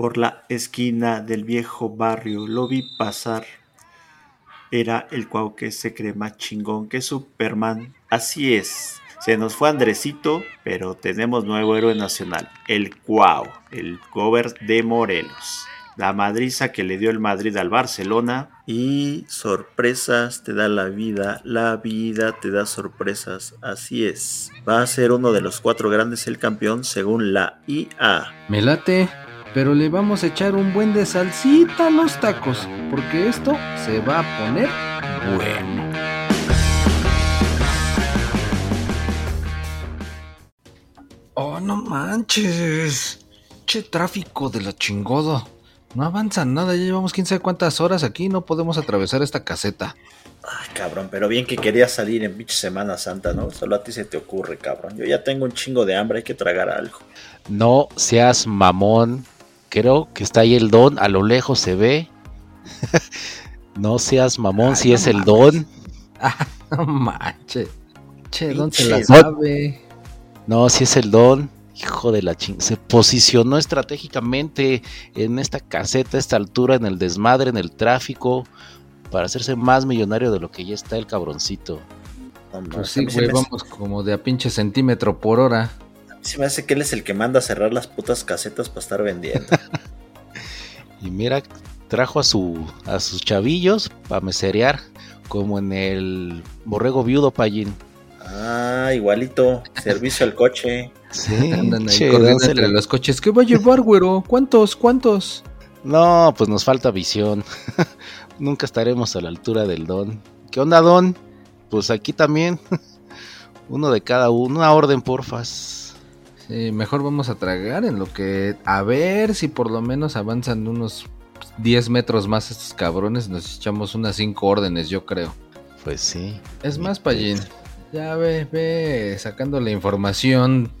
Por la esquina del viejo barrio lo vi pasar. Era el cuau que se cree más chingón que Superman. Así es. Se nos fue Andresito, pero tenemos nuevo héroe nacional, el Cuau, el cover de Morelos. La madriza que le dio el Madrid al Barcelona. Y sorpresas te da la vida, la vida te da sorpresas, así es. Va a ser uno de los cuatro grandes el campeón según la IA. Me late, pero le vamos a echar un buen de salsita a los tacos, porque esto se va a poner bueno. Oh, no manches. Che tráfico de la chingada. No avanza nada, ya llevamos quién sabe cuántas horas aquí, no podemos atravesar esta caseta. Ay, cabrón, pero bien que querías salir en pinche Semana Santa, ¿no? Solo a ti se te ocurre, cabrón. Yo ya tengo un chingo de hambre, hay que tragar algo. No seas mamón. Creo que está ahí el don, a lo lejos se ve. no seas mamón Ay, si no es el don. Ah, no manches. Che, ¿dónde se la don. sabe? No, si es el don. Hijo de la ching. Se posicionó estratégicamente en esta caseta, a esta altura, en el desmadre, en el tráfico, para hacerse más millonario de lo que ya está el cabroncito. Pues sí, güey, vamos como de a pinche centímetro por hora. Se me hace que él es el que manda a cerrar las putas casetas para estar vendiendo. Y mira, trajo a su a sus chavillos para meserear, como en el borrego viudo Pallín. ah, igualito. Servicio al coche. Sí, Andan ahí che, entre los coches. ¿Qué va a llevar, güero? ¿Cuántos? ¿Cuántos? No, pues nos falta visión. Nunca estaremos a la altura del don. ¿Qué onda, don? Pues aquí también. Uno de cada uno. Una orden, porfas. Sí, mejor vamos a tragar en lo que... A ver si por lo menos avanzan unos 10 metros más estos cabrones. Nos echamos unas 5 órdenes, yo creo. Pues sí. Es más, Pallín. Ya ve, ve sacando la información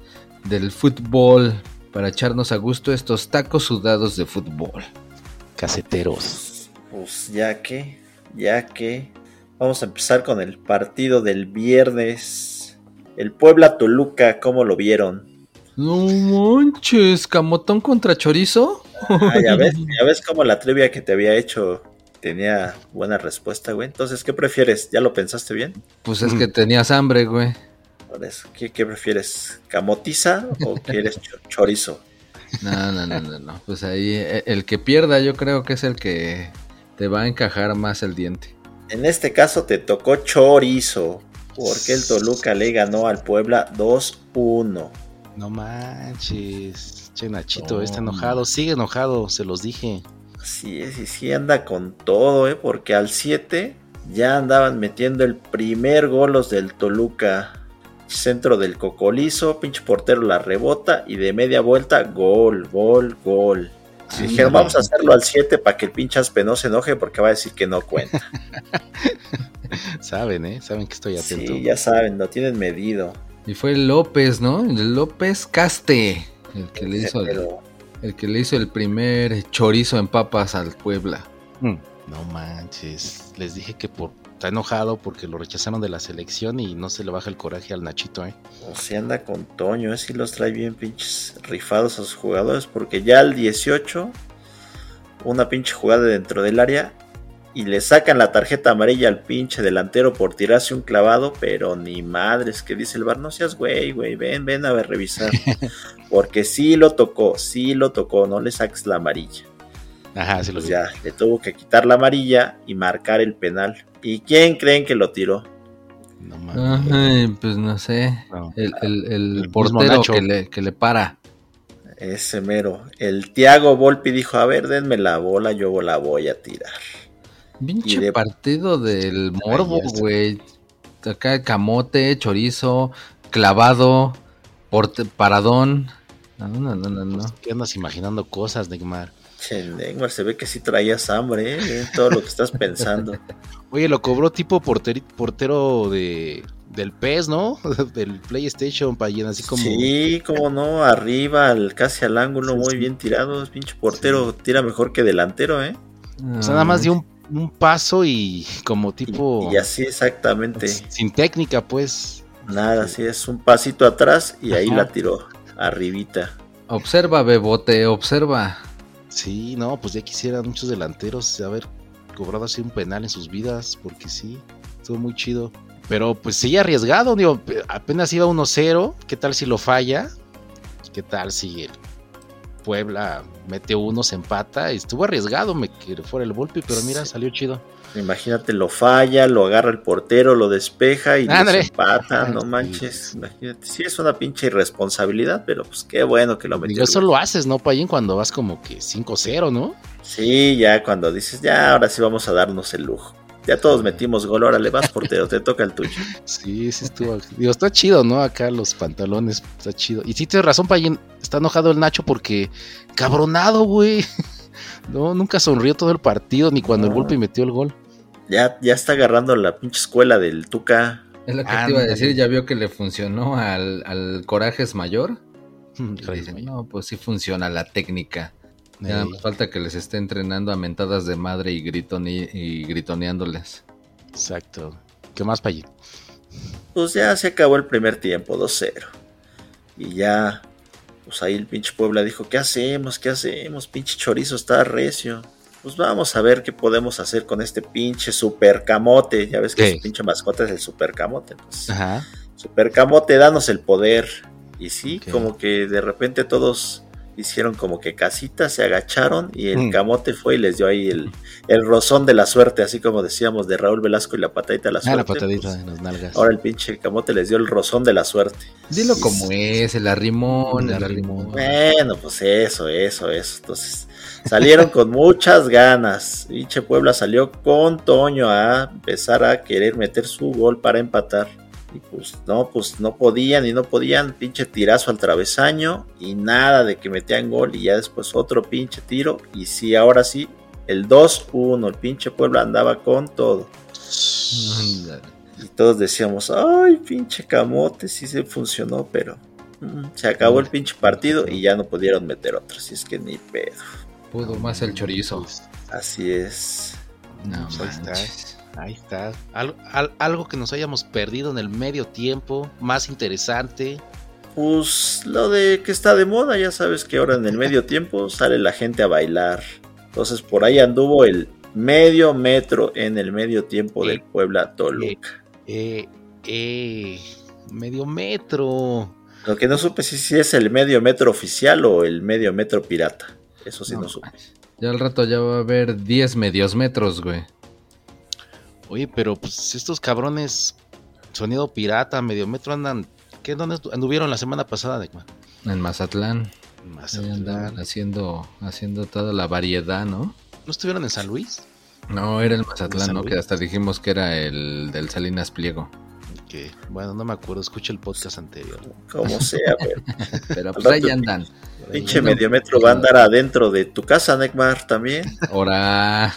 del fútbol para echarnos a gusto estos tacos sudados de fútbol. Caseteros. Pues ya que, ya que. Vamos a empezar con el partido del viernes. El Puebla Toluca, ¿cómo lo vieron? No manches, camotón contra chorizo. Ah, ya ves, ya ves cómo la trivia que te había hecho tenía buena respuesta, güey. Entonces, ¿qué prefieres? ¿Ya lo pensaste bien? Pues es que tenías hambre, güey. Por eso, ¿qué, qué prefieres? ¿Camotiza o quieres cho- chorizo? No, no, no, no, no. Pues ahí eh, el que pierda yo creo que es el que te va a encajar más el diente. En este caso te tocó chorizo, porque el Toluca le ganó al Puebla 2-1. No manches. Che, Nachito, está enojado. Sigue enojado, se los dije. Así es, y sí anda con todo, ¿eh? porque al 7 ya andaban metiendo el primer gol los del Toluca. Centro del Cocolizo, pinche portero la rebota y de media vuelta, gol, gol, gol. Dijeron, vamos a hacerlo al 7 para que el pinche Aspe no se enoje porque va a decir que no cuenta. Saben, ¿eh? Saben que estoy atento. sí, ya saben, lo tienen medido. Y fue López, ¿no? El López Caste. El que le hizo el, que le hizo el primer chorizo en papas al Puebla. Mm, No manches. Les dije que por está enojado porque lo rechazaron de la selección y no se le baja el coraje al Nachito, ¿eh? o si anda con Toño, si los trae bien pinches rifados a sus jugadores, porque ya al 18, una pinche jugada dentro del área y le sacan la tarjeta amarilla al pinche delantero por tirarse un clavado, pero ni madres, que dice el bar, no seas güey, güey, ven, ven a ver, revisar, porque sí lo tocó, sí lo tocó, no le saques la amarilla. Ajá, se lo Pues digo. ya, le tuvo que quitar la amarilla y marcar el penal. ¿Y quién creen que lo tiró? No mames. Ay, pues no sé. No. El, el- el El mismo portero que le, que le para. Ese mero. El Tiago Volpi dijo, a ver, denme la bola, yo la voy a tirar. Pinche de- partido del morbo, güey. Acá camote, chorizo, clavado, porte- paradón. No, no, no, no, no. Pues, ¿Qué andas imaginando cosas, Neymar? Che, Neymar, se ve que sí traías hambre, ¿eh? Todo lo que estás pensando. Oye, lo cobró tipo porteri- portero de del PES, ¿no? del PlayStation, Payen, así como... Sí, como no, arriba, al- casi al ángulo, Sí, muy sí. bien tirado. Pinche portero tira mejor que delantero, ¿eh? O sea, nada más dio un, un paso y como tipo... Y, y así exactamente. Sin técnica, pues. Nada, así es un pasito atrás y ahí Ajá. la tiró, arribita. Observa, Bebote, observa. Sí, no, pues ya quisieran muchos delanteros haber cobrado así un penal en sus vidas, porque sí, estuvo muy chido. Pero pues sí, arriesgado, digo, pe- apenas iba 1-0, ¿qué tal si lo falla? ¿Qué tal si el Puebla mete uno, se empata? Estuvo arriesgado, me que fuera el golpe, pero mira, salió chido. Imagínate, lo falla, lo agarra el portero, lo despeja y les empata, no manches. Imagínate, sí es una pinche irresponsabilidad, pero pues qué bueno que lo metió. Digo, eso lo haces, ¿no, Payen? Cuando vas como que 5-0, ¿no? Sí, ya cuando dices, ya ahora sí vamos a darnos el lujo. Ya todos metimos gol, ahora le vas portero, te toca el tuyo. Sí, sí estuvo. Digo, está chido, ¿no? Acá los pantalones, está chido. Y sí tienes razón, Payen, está enojado el Nacho porque cabronado, güey. No, nunca sonrió todo el partido, ni cuando el golpe metió el gol. Ya, ya está agarrando la pinche escuela del Tuca. Es lo que te iba a decir, ya vio que le funcionó al, al Corajes Mayor. Reyes dice, Mayor. no, pues sí funciona la técnica. Ya nada Ey, más falta que les esté entrenando a mentadas de madre y, gritoni- y gritoneándoles. exacto. ¿Qué más, Payen? Pues ya se acabó el primer tiempo, 2-0. Y ya, pues ahí el pinche Puebla dijo, ¿qué hacemos? ¿Qué hacemos? Pinche chorizo está recio. Pues vamos a ver qué podemos hacer con este pinche super camote. Ya ves que ¿Qué? su pinche mascota es el super camote. Pues, Ajá. super camote, danos el poder. Y sí, como que de repente todos hicieron como que casita, se agacharon y el Mm. camote fue y les dio ahí el, el rozón de la suerte, así como decíamos de Raúl Velasco y la patadita de la Ah, suerte. la patadita pues, en las nalgas. Ahora el pinche camote les dio el rozón de la suerte. Dilo Sí, como es, el arrimón, El arrimón. Bueno, pues eso, eso, eso. Entonces, salieron con muchas ganas. Pinche Puebla salió con Toño a empezar a querer meter su gol para empatar. Y pues no, pues no podían y no podían. Pinche tirazo al travesaño y nada de que metían gol. Y ya después otro pinche tiro. Y sí, ahora sí, el 2-1. El pinche Puebla andaba con todo. Y todos decíamos, ay, pinche camote, sí se funcionó, pero mm, se acabó el pinche partido y ya no pudieron meter otro, así es que ni pedo. Pudo más el chorizo. Así es. No Pues manches. Ahí está. Al- al- algo que nos hayamos perdido en el medio tiempo, más interesante. Pues lo de que está de moda, ya sabes que ahora en el medio tiempo sale la gente a bailar. Entonces por ahí anduvo el medio metro en el medio tiempo del Puebla Toluca. Eh, eh, medio metro. Lo que no supe si, si es el medio metro oficial o el medio metro pirata. Eso sí no, No supe. Ya al rato ya va a haber 10 medios metros, güey. Oye, pero pues estos cabrones, sonido pirata, medio metro andan. ¿Qué? ¿Dónde anduvieron la semana pasada, Neymar? En Mazatlán. Ahí andaban haciendo, haciendo toda la variedad, ¿no? ¿No estuvieron en San Luis? No, era el ¿De Mazatlán, ¿no? Luis? Que hasta dijimos que era el del Salinas Pliego. Que, bueno, no me acuerdo, escuché el podcast anterior. Como sea, pero Pero pues ahí andan. pinche no, medio metro va a andar adentro de tu casa, Neymar, también. Ahora.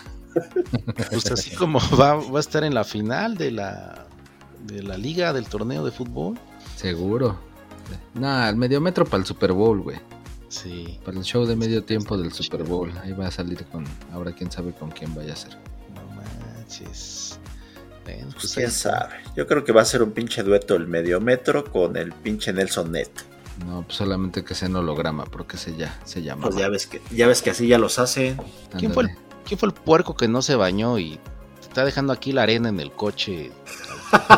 Pues así como va, va a estar en la final de la, de la liga del torneo de fútbol. Seguro. Nah, el medio metro para el Super Bowl, güey. Sí, Para el show de medio tiempo del Super Bowl. Ahí va a salir con. Ahora quién sabe con quién vaya a ser. no manches. Pues pues quién ahí está. sabe. Yo creo que va a ser un pinche dueto el medio metro con el pinche Nelson Net. No, pues solamente que sea en holograma, porque se ya se llama. Pues ya ves que, ya ves que así ya los hacen. ¿Quién fue, el, quién fue el puerco que no se bañó y te está dejando aquí la arena en el coche?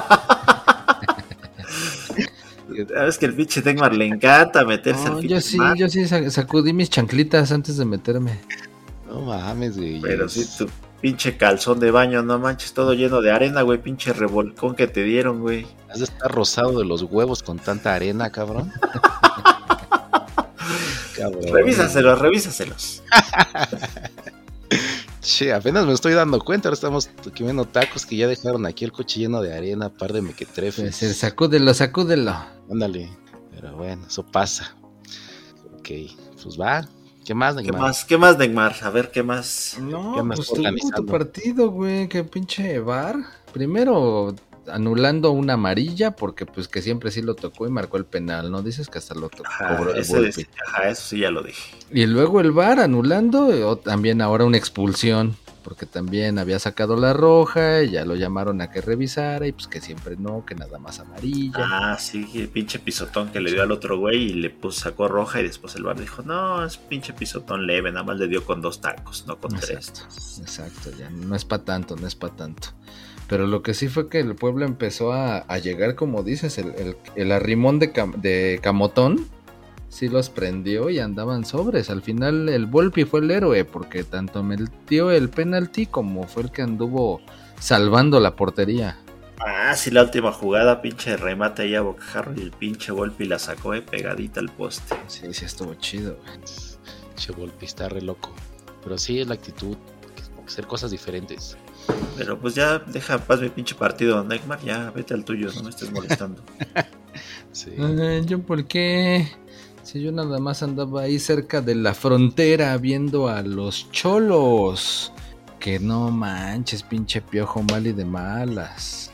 Sabes que el pinche Neymar le encanta meterse No, al yo sí, mar, yo sí sac- sacudí mis chanclitas antes de meterme. No mames, güey. Pero sí, tu pinche calzón de baño, no manches, todo lleno de arena, güey, pinche revolcón que te dieron, güey. Has de estar rosado de los huevos con tanta arena, cabrón. cabrón. Revísaselos, revísaselos. Che, apenas me estoy dando cuenta. Ahora estamos comiendo tacos que ya dejaron aquí el coche lleno de arena, par de mequetrefes. Puede ser, sacúdelo, sacúdelo. Ándale. Pero bueno, eso pasa. Ok, pues va. ¿Qué más, ¿Qué Neymar? más? ¿Qué más, Neymar? A ver, ¿qué más? No, Ya me pues tu partido, güey, que pinche bar. Primero anulando una amarilla porque pues que siempre sí lo tocó y marcó el penal, ¿no? Dices que hasta lo tocó, Ajá, cobró el es- ajá, eso sí ya lo dije. Y luego el VAR anulando, eh, o también ahora una expulsión, porque también había sacado la roja, y ya lo llamaron a que revisara, y pues que siempre no, que nada más amarilla. Ah, sí, el pinche pisotón que le dio al otro güey y le puso, sacó roja y después el bar dijo, no, es pinche pisotón leve, nada más le dio con dos tacos, no con tres. Exacto, exacto, ya no es para tanto, no es para tanto. Pero lo que sí fue que el pueblo empezó a, a llegar, como dices, el, el- el arrimón de, Cam- de Camotón, sí los prendió y andaban sobres. Al final el Volpi fue el héroe, porque tanto metió el penalti como fue el que anduvo salvando la portería. Ah, sí, la última jugada, pinche remate ahí a bocajarro y el pinche golpe y la sacó eh, pegadita al poste. Sí, sí, estuvo chido. güey. Che, Volpi, está re loco. Pero sí es la actitud, que- hacer cosas diferentes. Pero pues ya deja en paz mi pinche partido, Neymar, ya vete al tuyo, no me estés molestando. Sí. ¿Yo por qué? Si yo nada más andaba ahí cerca de la frontera viendo a los cholos. Que no manches, pinche piojo mal y de malas.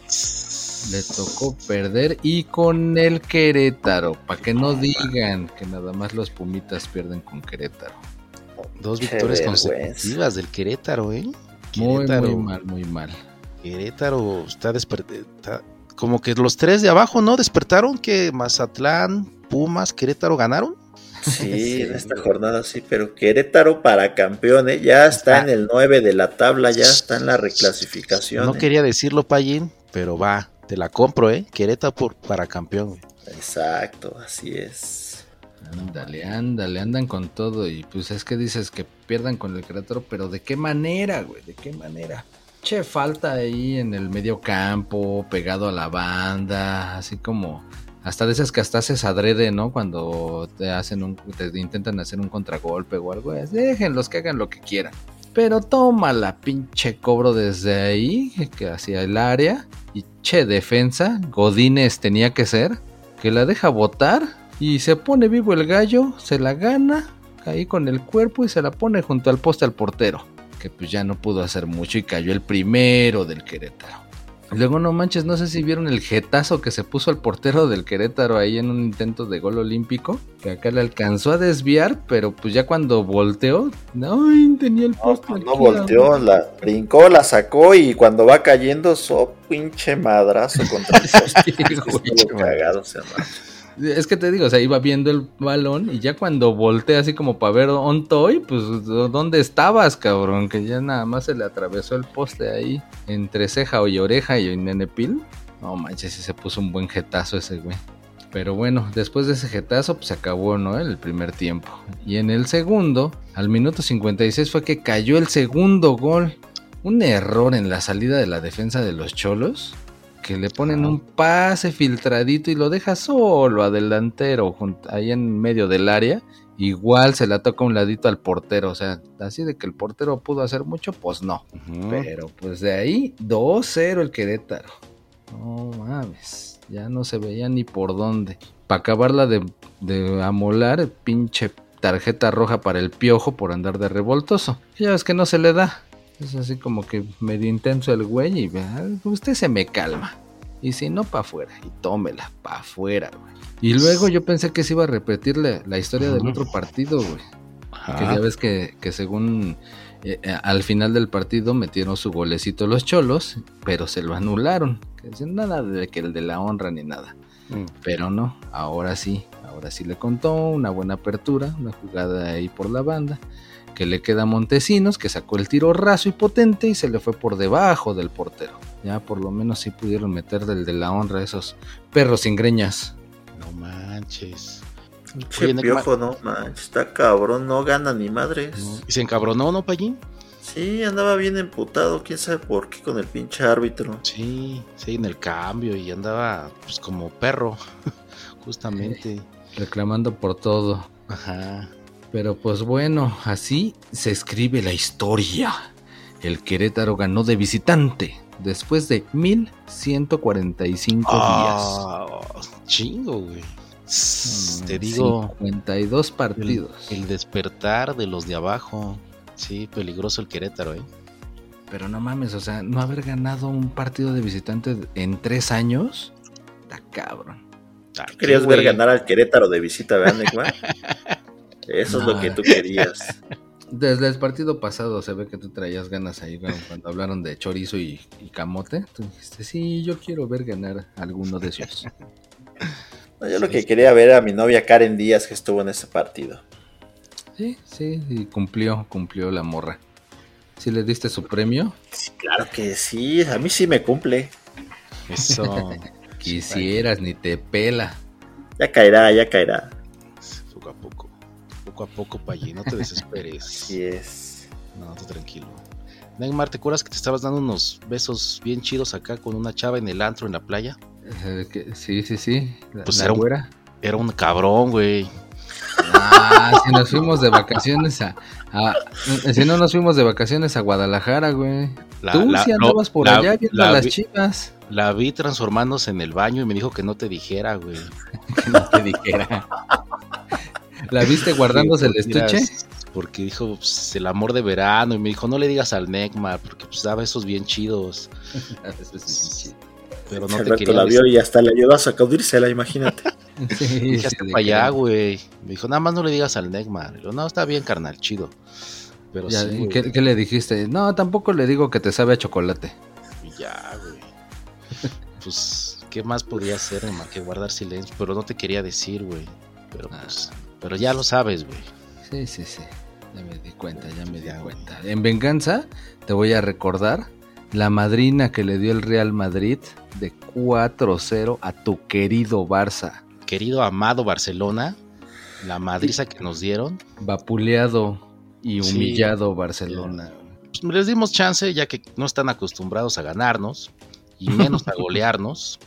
Le tocó perder y con el Querétaro. Para que no digan que nada más los Pumitas pierden con Querétaro. Dos victorias consecutivas del Querétaro, ¿eh? Muy, Querétaro, muy mal, muy mal. Querétaro está despertando. Como que los tres de abajo, ¿no? Despertaron que Mazatlán, Pumas, Querétaro ganaron. Sí, Sí, en esta jornada sí, pero Querétaro para campeón, ¿eh? ya está en el 9 de la tabla, ya está en la reclasificación. No ¿eh? quería decirlo, Payín, pero va, te la compro, ¿eh? Querétaro por, para campeón. Exacto, así es. Ándale, ándale, andan con todo. Y pues es que dices que pierdan con el Querétaro, pero ¿de qué manera, güey? ¿De qué manera? Che, falta ahí en el medio campo, pegado a la banda, así como. Hasta esas que hasta haces adrede, ¿no? Cuando te hacen un. te intentan hacer un contragolpe o algo. Déjenlos que hagan lo que quieran. Pero toma la pinche cobro desde ahí, que hacia el área. Y che, defensa, Godínez tenía que ser. Que la deja botar y se pone vivo el gallo, se la gana ahí con el cuerpo y se la pone junto al poste al portero, que pues ya no pudo hacer mucho y cayó el primero del Querétaro. Luego no manches, no sé si vieron el jetazo que se puso al portero del Querétaro ahí en un intento de gol olímpico, que acá le alcanzó a desviar, pero pues ya cuando volteó, ¡ay! tenía el No, poste. no a- volteó, la brincó, la sacó y cuando va cayendo, so pinche madrazo contra el poste. Sí, cagado. Es que te digo, o sea, iba viendo el balón y ya cuando volteé así como para ver on toy, pues ¿dónde estabas, cabrón? Que ya nada más se le atravesó el poste ahí entre ceja y oreja y nenepil. No manches, se puso un buen jetazo ese güey. Pero bueno, después de ese jetazo, pues se acabó, ¿no? El primer tiempo. Y en el segundo, al minuto 56 fue que cayó el segundo gol. Un error en la salida de la defensa de los cholos que le ponen un pase filtradito y lo deja solo a delantero, jun- ahí en medio del área. Igual se la toca un ladito al portero, o sea, así de que el portero pudo hacer mucho, pues no. Pero pues de ahí 2-0 el Querétaro. No mames, ya no se veía ni por dónde. Para acabarla de, de amolar, pinche tarjeta roja para el piojo por andar de revoltoso. Ya ves que no se le da. Es así como que medio intenso el güey y "Ah, usted se me calma. Y si no, pa' afuera. Y tómela, pa' afuera, güey. Y luego yo pensé que se iba a repetir la, la historia del otro partido, güey. Ajá. Que ya ves que, que según eh, eh, al final del partido metieron su golecito los cholos, pero se lo anularon. Que dicen nada de que el de la honra ni nada. Mm. Pero no, ahora sí, ahora sí le contó una buena apertura, una jugada ahí por la banda, que le queda a Montesinos, que sacó el tiro raso y potente y se le fue por debajo del portero. Ya por lo menos sí pudieron meter del de la honra esos perros sin greñas. No manches. Oye, piojo, no manches, está cabrón, no gana ni madres. no. ¿Y se encabronó, no, Payín? Sí, andaba bien emputado, quién sabe por qué con el pinche árbitro. Sí, sí, en el cambio y andaba pues como perro, justamente. Reclamando por todo. Ajá. Pero pues bueno, así se escribe la historia. El Querétaro ganó de visitante después de 1145 Ah, chingo, güey. días. Te digo, 52 el, partidos. el despertar de los de abajo. Sí, peligroso el Querétaro, ¿eh? Pero no mames, o sea, no haber ganado un partido de visitante en tres años, está cabrón. Aquí, Querías ver ganar al Querétaro de visita, ¿verdad, Eso es lo que tú querías. Desde el partido pasado se ve que tú traías ganas ahí güey, cuando hablaron de chorizo y, y camote. Tú dijiste, sí, yo quiero ver ganar alguno de esos. No, yo lo que quería ver era a mi novia Karen Díaz que estuvo en ese partido. Sí, sí, y cumplió, cumplió la morra. ¿Sí le diste su premio? Claro que sí, a mí sí me cumple. Eso. Quisieras, ni te pela. Ya caerá, ya caerá. Poco a poco. Poco a poco, Payín. No te desesperes. Así es. No, tú tranquilo. Neymar, ¿te acuerdas que te estabas dando unos besos bien chidos acá con una chava en el antro en la playa? Eh, sí, sí, sí. La, Pues la era un-. Era un cabrón, güey. Ah, si nos fuimos de vacaciones a, a- Si no nos fuimos de vacaciones a Guadalajara, güey. La- Tú la- sí no, andabas por la- allá viendo la a las vi- chivas. La vi transformándose en el baño y me dijo que no te dijera, güey. Que no te dijera. ¿La viste guardándose el Sí, estuche? miras, Porque dijo pues, el amor de verano y me dijo no le digas al Neymar porque pues daba esos bien chidos. Pero no te quería la vio y hasta le ayudó a sacudírsela, imagínate. Sí, Dije, sí, "Hazte de pa' allá, güey. Me dijo, nada más no le digas al yo, no, está bien, carnal, chido. Pero Ya, sí, ¿y güey, ¿qué, qué le dijiste? No, tampoco le digo que te sabe a chocolate. ya, güey. Pues, ¿qué más podía hacer, Neymar, que guardar silencio? Pero no te quería decir, güey. Pero Ah. pues, pero ya lo sabes, güey. Sí, sí, sí. Ya me di cuenta, ya me di Ya, güey. cuenta. En venganza, te voy a recordar la madrina que le dio el Real Madrid de 4-0 a tu querido Barça. Querido amado Barcelona, la madriza que nos dieron, Vapuleado y Sí. humillado Barcelona. pues les dimos chance ya que no están acostumbrados a ganarnos y menos a golearnos.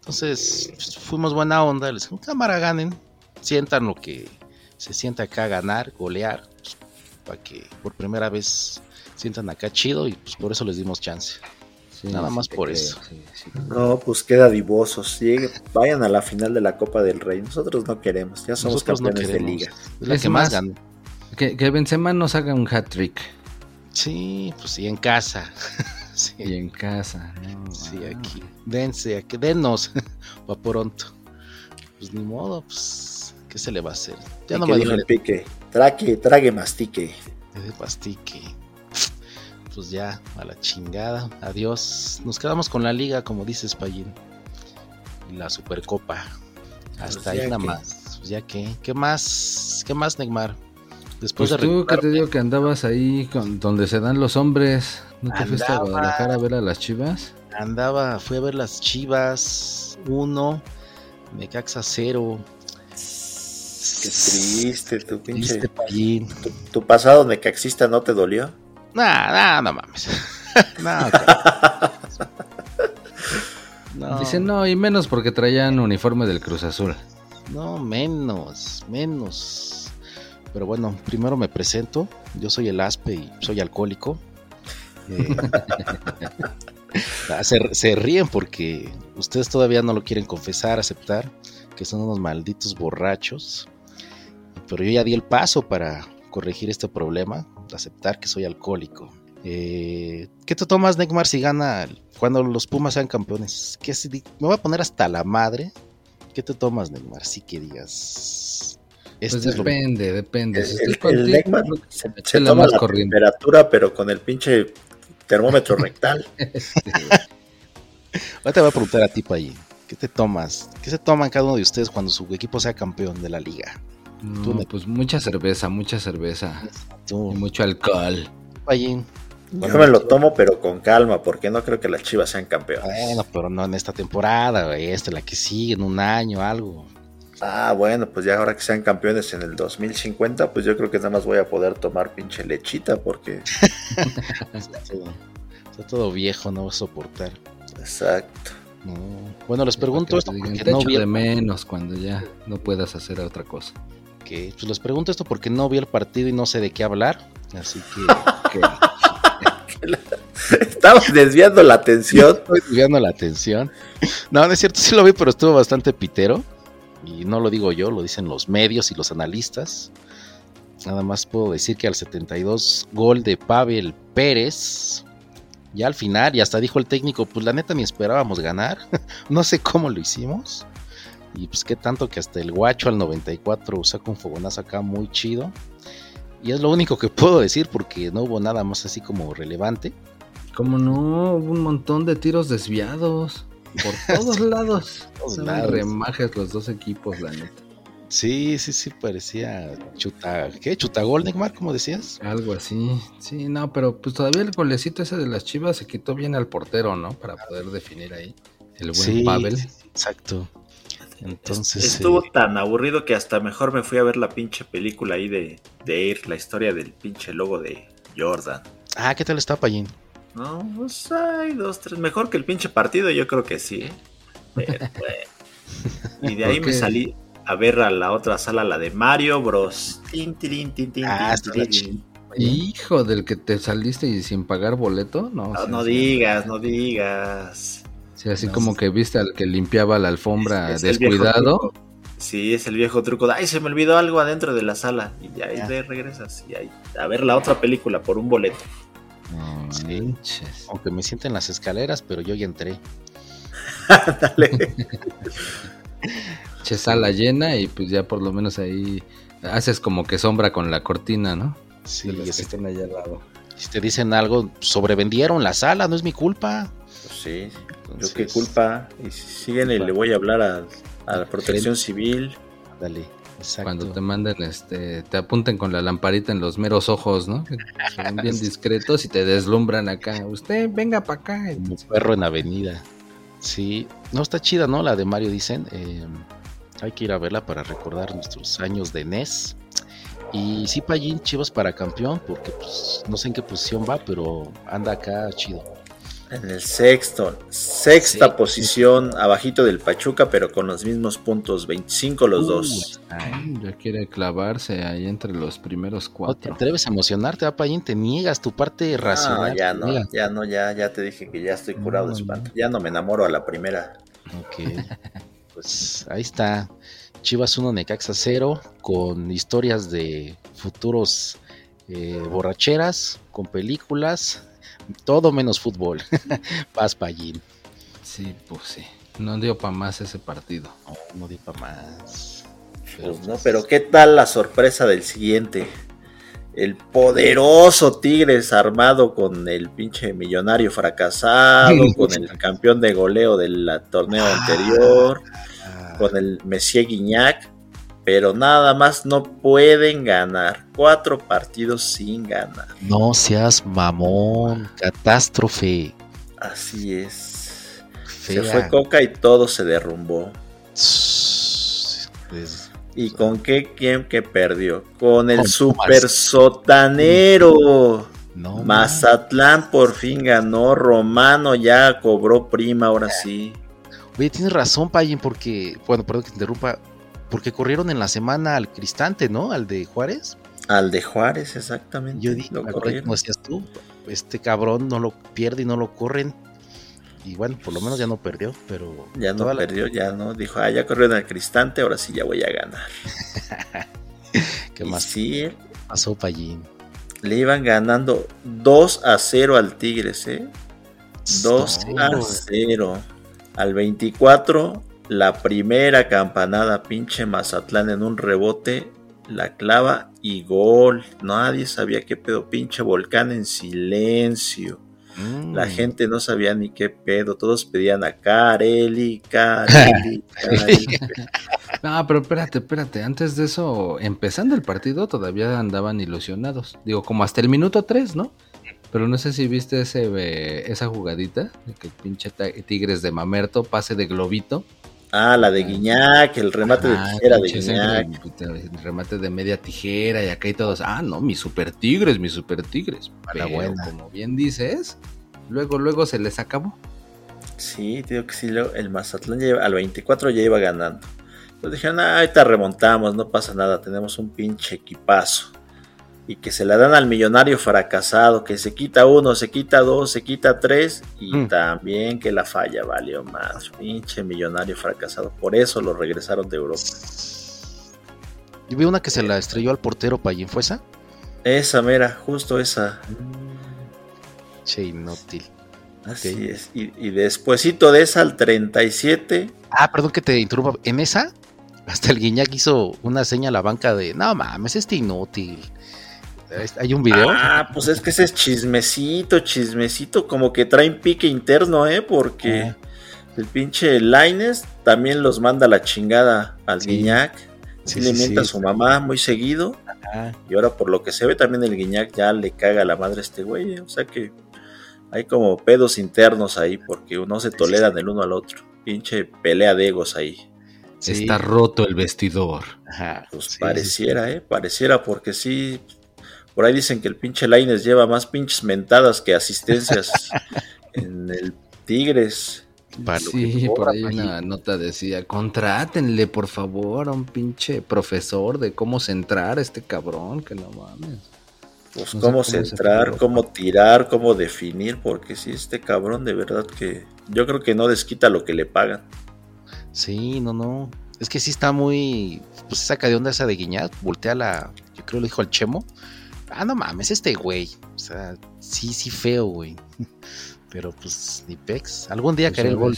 Entonces pues, fuimos buena onda, les dijimos, cámara, ganen, sientan lo que se siente acá ganar, golear, pues, para que por primera vez sientan acá chido y pues por eso les dimos chance. Sí, Nada sí más por creo, eso. sí, sí. No, pues queda divosos. Vayan a la final de la Copa del Rey. Nosotros no queremos, ya somos Nosotros no campeones de liga. Es la Es que más más. Que, que Benzema nos haga un hat-trick. Sí, pues sí, en casa. sí, Y en casa. no, sí, aquí. Dense, aquí, denos, pa' pronto. Pues ni modo, pues, ¿qué se le va a hacer? Ya no me dijo duele el pique. Trague, trague, mastique. ese pastique. Pues ya, a la chingada. Adiós. Nos quedamos con la liga, como dices, Payín. Y la Supercopa. Hasta Pues ahí ya nada que- más. Pues ya que, ¿qué más? ¿Qué más, Neymar? Después Pues de tú que te digo que andabas ahí con, donde se dan los hombres. ¿No te fuiste a. Guadalajara a ver a las chivas? andaba, fui a ver las Chivas 1, Necaxa 0. Qué triste, tu pinche. Triste Payín. Tu, tu pasado necaxista no te dolió. Nah, nah, no mames. no, cabrón. no, Dice, no, y menos porque traían uniforme del Cruz Azul. no, menos, menos. Pero bueno, primero me presento. Yo soy el Aspe y soy alcohólico. Eh, ah, se, se ríen porque ustedes todavía no lo quieren confesar, aceptar, que son unos malditos borrachos. Pero yo ya di el paso para corregir este problema, aceptar que soy alcohólico. Eh, ¿Qué te tomas, Neymar, si gana cuando los Pumas sean campeones? ¿Qué si di- me voy a poner hasta la madre. ¿Qué te tomas, Neymar? Si que digas. Este Pues lo- depende, depende. Si El, el, se, la toma la corriente. temperatura, pero con el pinche termómetro rectal. Ahora te voy a preguntar a ti, Payi. ¿Qué te tomas? ¿Qué se toman cada uno de ustedes cuando su equipo sea campeón de la liga? No, pues mucha cerveza, mucha cerveza. Tú, Y mucho alcohol. Yo me lo tomo, pero con calma, porque no creo que las chivas sean campeones. Bueno, pero no en esta temporada, güey. Esta, la que sigue, en un año, algo. Ah, bueno, pues ya ahora que sean campeones en el 2050, pues yo creo que nada más voy a poder tomar pinche lechita, porque. Está todo, está todo viejo, no va a soportar. Exacto. No. Bueno, les pregunto esto porque no de menos cuando ya no puedas hacer otra cosa. Pues les pregunto esto porque no vi el partido y no sé de qué hablar. Así que. Estamos desviando la atención. Estoy desviando la atención. No, no es cierto, sí lo vi, pero estuvo bastante pitero. Y no lo digo yo, lo dicen los medios y los analistas. Nada más puedo decir que al 72 gol de Pavel Pérez. Ya al final, y hasta dijo el técnico, pues la neta ni esperábamos ganar. no sé cómo lo hicimos. Y pues qué tanto que hasta el guacho al 94 saca un fogonazo acá muy chido. Y es lo único que puedo decir porque no hubo nada más así como relevante. Como no, hubo un montón de tiros desviados por todos lados. Todos lados. remajes los dos equipos, la neta. Sí, sí, sí, parecía chuta. ¿Qué? ¿Chutagol, Neymar? ¿Cómo decías? Algo así. Sí, no, pero pues todavía el golecito ese de las chivas se quitó bien al portero, ¿no? Para poder definir ahí. El buen sí, Pavel. Exacto. Entonces. Estuvo eh, tan aburrido que hasta mejor me fui a ver la pinche película ahí de, de Air, la historia del pinche logo de Jordan. Ah, ¿qué tal está, Payín? No, pues hay dos, tres. Mejor que el pinche partido, yo creo que sí. ¿eh? Pero, bueno. Y de ahí ¿Por me salí a ver a la otra sala, la de Mario Bros. Tin, tirin, tin, tin, Ah, tin. Hijo del que te saliste y sin pagar boleto, no. No, sí, no sí. digas, no digas. Sí, así No, como sí. que viste al que limpiaba la alfombra Es- es descuidado. Sí, es el viejo truco. de, Ay, se me olvidó algo adentro de la sala. Y ya, ahí Ya. de regresas. Y ahí, a ver la otra película por un boleto. No Sí. Aunque me sienten las escaleras, pero yo ya entré. Dale. Che, sala llena y pues ya por lo menos ahí haces como que sombra con la cortina, ¿no? Sí, de los que estén allá al lado. si te dicen algo, sobrevendieron la sala, no es mi culpa. Pues sí, yo Entonces, qué culpa. Y si siguen y le voy a hablar a, a la protección civil. Dale, exacto. Cuando te manden, este, te apunten con la lamparita en los meros ojos, ¿no? Son bien discretos y te deslumbran acá. Usted venga para acá. Como perro en avenida. Sí, no está chida, ¿no? La de Mario dicen. Eh, hay que ir a verla para recordar nuestros años de NES. Y sí, Payín, Chivas para campeón, porque pues no sé en qué posición va, pero anda acá chido. En el sexto, sexta Sí. posición, abajito del Pachuca, pero con los mismos puntos, 25 los dos. Ay, ya quiere clavarse ahí entre los primeros No te cuatro. atreves a emocionarte, ¿ah, Payín? Te niegas tu parte racional. Ah, ya no, ya no, ya, ya te dije que ya estoy curado de No, espanto. Ya no me enamoro a la primera. Ok, pues ahí está. Chivas 1, Necaxa 0, con historias de futuros eh, borracheras, con películas, todo menos fútbol. Paz Payín. Sí, pues sí. No dio para más ese partido. No, no di pa' más. Pues no, pero ¿qué tal la sorpresa del siguiente? El poderoso Tigres armado con el pinche millonario fracasado, con el campeón de goleo del torneo anterior, Ah, con el Messier Guiñac, pero nada más no pueden ganar. Cuatro partidos sin ganar. no seas mamón, catástrofe. Así es. Fea. Se fue Coca y todo se derrumbó. Pues, ¿Y con qué quién que perdió? Con el Con super Pumas. sotanero. no Mazatlán por fin ganó. Romano ya cobró prima, ahora sí. Oye, tienes razón, Payín, porque, bueno, perdón que te interrumpa, porque corrieron en la semana al Cristante, ¿no? Al de Juárez. Al de Juárez, exactamente. Yo dije, como decías tú, este cabrón no lo pierde y no lo corren. Y bueno, por lo menos ya no perdió, pero Ya no la- perdió, ya no. Dijo, ah, ya corrieron al Cristante, ahora sí ya voy a ganar. ¿Qué Y más sí, pasó, Payín? le iban ganando 2 a 0 al Tigres, ¿eh? 2 No, a güey. 0. Al 24, la primera campanada, pinche Mazatlán en un rebote, la clava y gol. Nadie sabía qué pedo, pinche volcán en silencio. Mm, La gente no sabía ni qué pedo, todos pedían a Carelli, Carelli, Carelli. No, pero espérate, espérate. Antes de eso, empezando el partido, todavía andaban ilusionados. Digo, como hasta el minuto 3, ¿no? Pero no sé si viste ese, eh, esa jugadita, de que el pinche Tigres de Mamerto pase de globito. Ah, la de Guiñac, el remate de Ah, tijera de Guiñac. de remate de media tijera y acá y todos. Ah, no, mis super tigres, mis super tigres. Pero buena. como bien dices, luego, luego se les acabó. Sí, digo que sí, el Mazatlán iba- al 24 ya iba ganando. Pues dijeron, ah, ahorita remontamos, no pasa nada, tenemos un pinche equipazo. Y que se la dan al millonario fracasado, que se quita uno, se quita dos, se quita tres, y Mm. también que la falla valió más. Pinche millonario fracasado. Por eso lo regresaron de Europa. Yo vi una que se la estrelló al portero Payín, ¿fue esa? Esa mera, justo esa. Che, inútil. Así es. Y, y despuesito de esa al 37, Ah, perdón que te interrumpa. En esa, hasta el Guiñac hizo una seña a la banca de, no mames, este inútil. Hay un video. Ah, pues es que ese es chismecito, chismecito, como que traen pique interno, ¿eh? Porque Ah. el pinche Laines también los manda a la chingada al Sí. Guiñac. Sí, le sí, mienta sí. a su mamá muy seguido. Ah, Y ahora por lo que se ve también el Guiñac ya le caga a la madre a este güey. ¿eh? O sea que hay como pedos internos ahí porque no se toleran el uno al otro. Pinche pelea de egos ahí. sí. Está roto el vestidor. Ajá, Pues sí, sí, pareciera, ¿eh? Pareciera porque sí. Por ahí dicen que el pinche Laines lleva más pinches mentadas que asistencias en el Tigres. sí. Para Sí, por ahí una nota decía, contrátenle por favor a un pinche profesor de cómo centrar a este cabrón, que no mames. Pues No cómo centrar, cómo tirar, cómo definir, porque sí, este cabrón de verdad que yo creo que no desquita lo que le pagan. Sí, no, no. Es que sí está muy. Pues saca de onda esa de Guiñac. Voltea la. Yo creo lo dijo al Chemo. Ah, no mames, este güey. O sea, sí, sí, feo, güey. Pero pues, ni pex. Algún día Pues caerá el gol.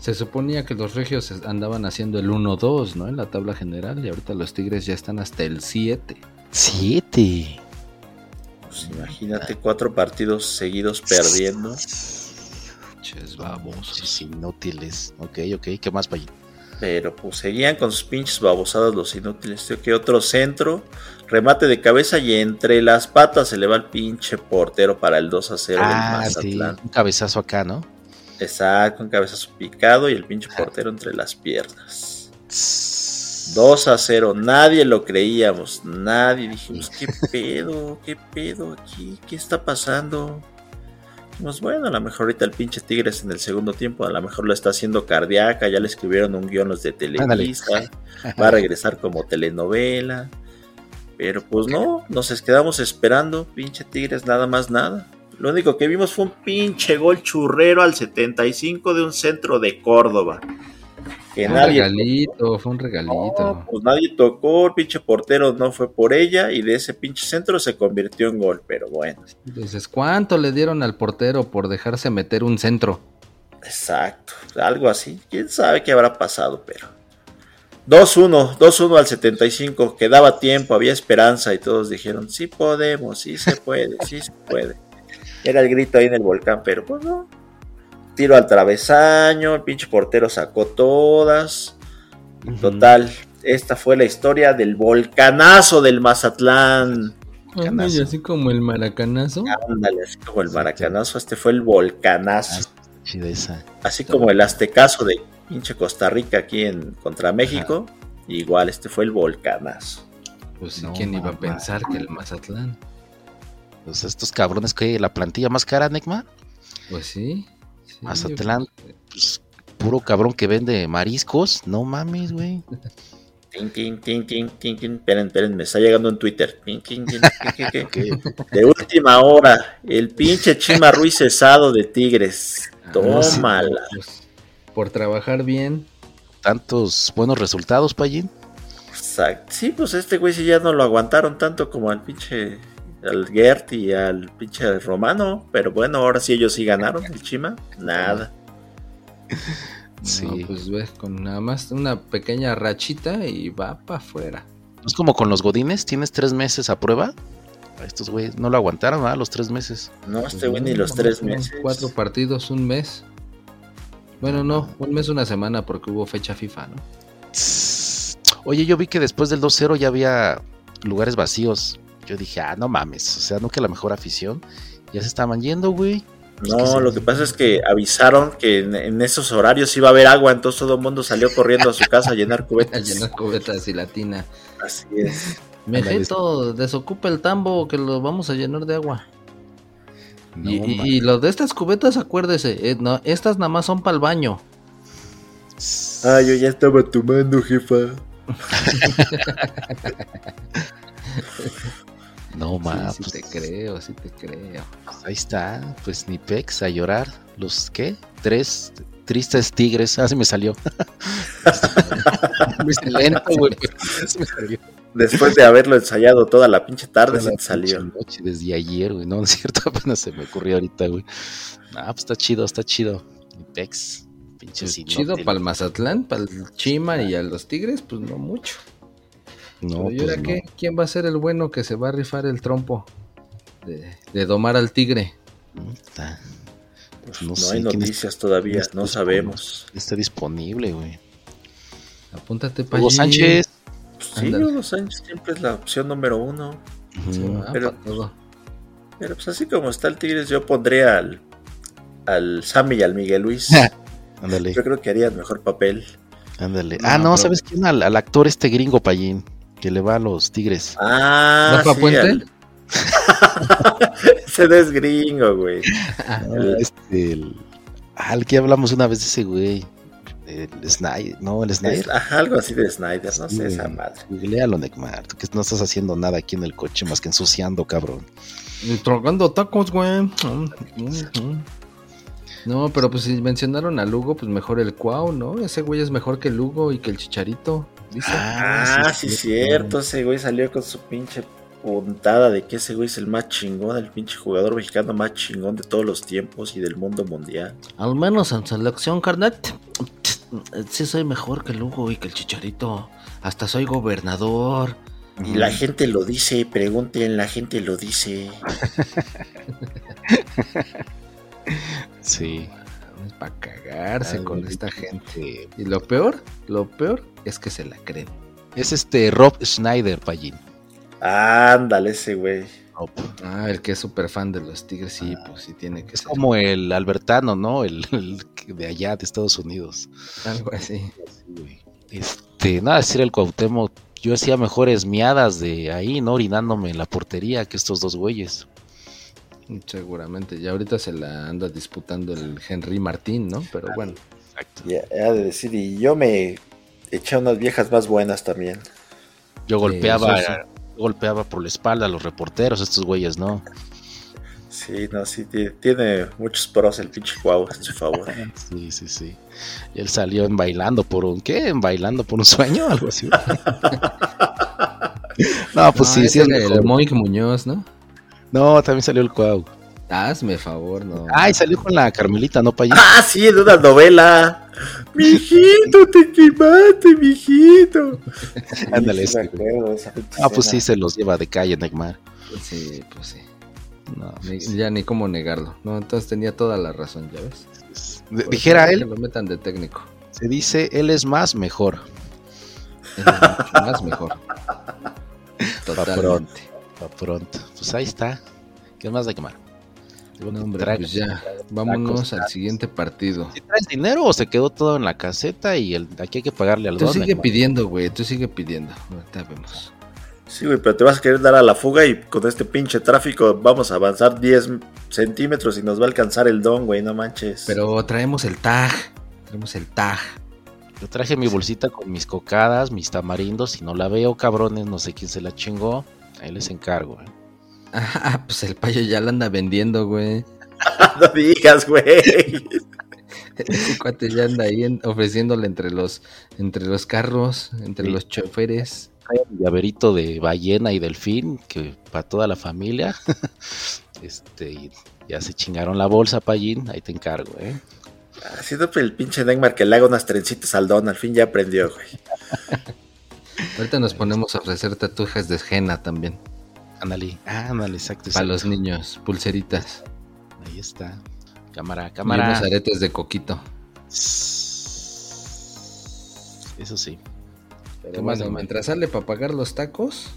Se suponía que los regios andaban haciendo el 1-2, ¿no? En la tabla general y ahorita los tigres ya están hasta el 7. Siete. Pues imagínate cuatro partidos seguidos perdiendo. Ches babosos. Inútiles. Ok, ok. ¿Qué más, Payín? Pero pues seguían con sus pinches babosadas los inútiles. Tío, que otro centro, remate de cabeza y entre las patas se le va el pinche portero para el 2 a 0 Ah, del sí. Mazatlán. Un cabezazo acá, ¿no? Exacto, un cabezazo picado y el pinche portero entre las piernas. 2 a 0, nadie lo creíamos, nadie dijimos, ¿qué pedo? ¿Qué pedo aquí? ¿Qué está pasando? Pues bueno, a lo mejor ahorita el pinche Tigres en el segundo tiempo, a lo mejor lo está haciendo cardíaca, ya le escribieron un guion los de Televisa, va a regresar como telenovela. Pero pues no, nos quedamos esperando, pinche Tigres, nada más nada. Lo único que vimos fue un pinche gol churrero al 75 de un centro de Córdoba. Que un nadie regalito, fue un regalito. no, pues nadie tocó, el pinche portero no fue por ella y de ese pinche centro se convirtió en gol, pero bueno, Dices, ¿cuánto le dieron al portero por dejarse meter un centro? exacto, algo así, quién sabe qué habrá pasado, pero 2-1, 2-1 al 75, quedaba tiempo, había esperanza y todos dijeron, sí podemos, sí se puede, sí se puede. Era el grito ahí en el volcán, pero pues no. Tiro al travesaño, el pinche portero sacó todas. Total, esta fue la historia del volcanazo del Mazatlán. Maracanazo. Ay, así como el maracanazo. Ándale, así como el maracanazo, este fue el volcanazo. Esa. Así como el aztecaso de pinche Costa Rica aquí en contra México. Igual, este fue el volcanazo. Pues sí, No, ¿quién iba a pensar que el Mazatlán? Pues estos cabrones que la plantilla más cara, Necma. Pues sí. sí, Mazatlán, pues puro cabrón que vende mariscos. No mames, güey. Tin, tin, tin, tin, tin, tin. Esperen, esperen, me está llegando en Twitter. Tin, tin, tin, tin, tin, tin. De última hora, el pinche Chima Ruiz cesado de Tigres. Ah, Tómala. pues, por trabajar bien. Tantos buenos resultados, Payín. Exacto. Sí, pues este güey sí ya no lo aguantaron tanto como al pinche al Gert y al pinche Romano, pero bueno, ahora sí ellos sí ganaron, el Chima, nada. Sí. No, pues ves, con nada más una pequeña rachita y va para afuera. Es como con los godines, tienes tres meses a prueba. A estos güeyes no lo aguantaron, ¿verdad? Los tres meses. No, este güey Pues, ni los tres meses. Cuatro partidos, un mes. Bueno, no, un mes, una semana porque hubo fecha FIFA, ¿no? Oye, yo vi que después del 2-0 ya había lugares vacíos. Yo dije, ah, no mames. O sea, no que la mejor afición. Ya se estaban yendo, güey. No, lo que pasa es que avisaron que en, en esos horarios iba a haber agua, entonces todo el mundo salió corriendo a su casa a llenar A cubetas. llenar cubetas y latina. Así es. Mejeto, desocupa el tambo que lo vamos a llenar de agua. No, y, y- ma- y lo de estas cubetas, acuérdese, eh, no, estas nada más son para el baño. Ah, yo ya estaba tomando, jefa. No, ma, sí, sí pues, te creo, sí te creo. ahí está. Pues ni pex a llorar. ¿Los qué? Tres tristes tigres. Ah, se me salió. Muy lento, güey. pero se me salió. Después de haberlo ensayado toda la pinche tarde, se te salió. noche, desde ayer, güey. No, no es cierto, apenas se me ocurrió ahorita, güey. Ah, pues está chido, está chido. Mi pex. Pinche Pues chido para el Mazatlán, para el Chima y a los Tigres, pues no mucho. No, Pero ¿y ahora pues no. qué? ¿Quién va a ser el bueno que se va a rifar el trompo? De, de domar al tigre. Está- Pues No no, sé hay noticias todavía, está no sabemos. Está disponible, güey. Apúntate para Hugo Sánchez. Pues sí. Hugo Sánchez siempre es la opción número uno. Ujú. pero- todo. Pero pues así como está el Tigres, yo pondría al, al Sammy y al Miguel Luis. Ándale, Yo creo que harían mejor papel. ándale. No, Ah, no, pero- ¿sabes quién? Al, al actor este gringo, Payín, que le va a los tigres. Ah, ¿Rafa sí, Puente? al- Ese no es gringo, güey. El, este, el, ah, que hablamos una vez de ese güey. El Snyder, no, el Snyder. ajá, algo así de Snyder, no Sí, sé esa madre. Googlealo, Neckmar. Tú que no estás haciendo nada aquí en el coche más que ensuciando, cabrón. Y Tragando tacos, güey. Mm, mm, mm. No, pero pues si mencionaron a Lugo, pues mejor el Cuau, ¿no? Ese güey es mejor que Lugo y que el Chicharito. Dice. Ah, sí, cierto. Ese güey salió con su pinche puntada de que ese güey es el más chingón, el pinche jugador mexicano más chingón de todos los tiempos y del mundo mundial. Al menos en selección, carnet. Sí soy mejor que Lugo y que el Chicharito. Hasta soy gobernador. Y la gente lo dice, pregunten, la gente lo dice. Sí. Es para cagarse con güey. esta gente. Y lo peor, lo peor es que se la creen. Es este Rob Schneider, Payín. Ándale ese güey. Rob. Ah, el que es súper fan de los Tigres, sí, pues sí tiene que Es ser. como el albertano, ¿no? El, de allá, de Estados Unidos. Algo así. Este, nada, decir el Cuauhtémoc, yo hacía mejores miadas de ahí, ¿no? Orinándome en la portería que estos dos güeyes. Seguramente. Ya ahorita se la anda disputando el Henry Martín, ¿no? Pero bueno. Exacto. Ya, ya de decir, y yo me eché unas viejas más buenas también. Yo golpeaba, golpeaba por la espalda a los reporteros, estos güeyes, ¿no? Sí, no, sí, ti- tiene muchos pros el pinche Cuau en su favor. Sí, sí, sí. Y él salió en bailando por un, ¿qué? ¿En bailando por un sueño? Algo así. no, pues No, sí, sí es el. Moink Muñoz, ¿no? No, también salió el Cuau. Hazme favor, no. Ay, salió con la Carmelita, ¿no, Payín? Ah, sí, de una novela. Mijito, te quemaste, mijito. Ándale, sí, Ah, pues sí, se los lleva de calle, Neymar. Sí, pues sí. No, Ni- ya ni cómo negarlo. No, entonces tenía toda la razón, ya ves. pues, Por dijera que él, lo metan de técnico. se dice, él es más mejor. Él es mucho más mejor. Totalmente. Pa' pronto. Pues ahí está. ¿Qué más de quemar? Digo, No, que hombre, trae- pues ya. Vámonos al siguiente partido. ¿Sí traes dinero o se quedó todo en la caseta y el, aquí hay que pagarle al Tú don? sigue pidiendo, güey. Tú sigue pidiendo. Ahorita vemos. Sí, güey, pero te vas a querer dar a la fuga y con este pinche tráfico vamos a avanzar 10 centímetros y nos va a alcanzar el don, güey, no manches. Pero traemos el tag. Traemos el tag. Yo traje mi bolsita con mis cocadas, mis tamarindos. Si no la veo, cabrones, no sé quién se la chingó. Ahí les encargo. ¿eh? Ah, pues el payo ya la anda vendiendo, güey. no digas, güey. Ese cuate ya anda ahí en- ofreciéndole entre los, entre los carros, entre Sí. los choferes. Trae mi llaverito de ballena y delfín, que para toda la familia. este, y ya se chingaron la bolsa, Payín. Ahí te encargo, ¿eh? Haciendo el pinche Neymar que le haga unas trencitas al don, al fin ya aprendió, güey. Ahorita nos ponemos a ofrecer tatuajes de henna también. Ándale, ándale, exacto. Para los niños, pulseritas. Ahí está. Cámara, Y unos cámara. aretes de coquito. Eso sí. Pero mientras sale para pagar los tacos,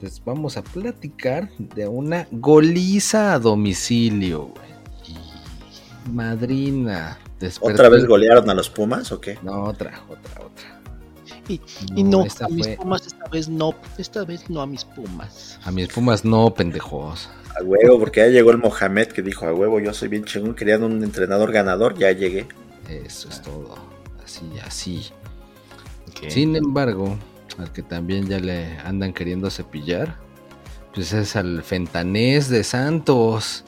pues vamos a platicar de una goliza a domicilio, güey. Madrina. despertó ¿Otra vez golearon a los Pumas o qué? No, otra, otra, otra. Y, y no, esta a mis fue- pumas esta vez no, esta vez no a mis pumas. A mis pumas no, pendejos. A huevo, porque ya llegó el Mohamed que dijo, a huevo, yo soy bien chingón, querían un entrenador ganador, ya llegué. Eso es todo. Así, así. Sin embargo, al que también ya le andan queriendo cepillar, pues es al Fentanés de Santos,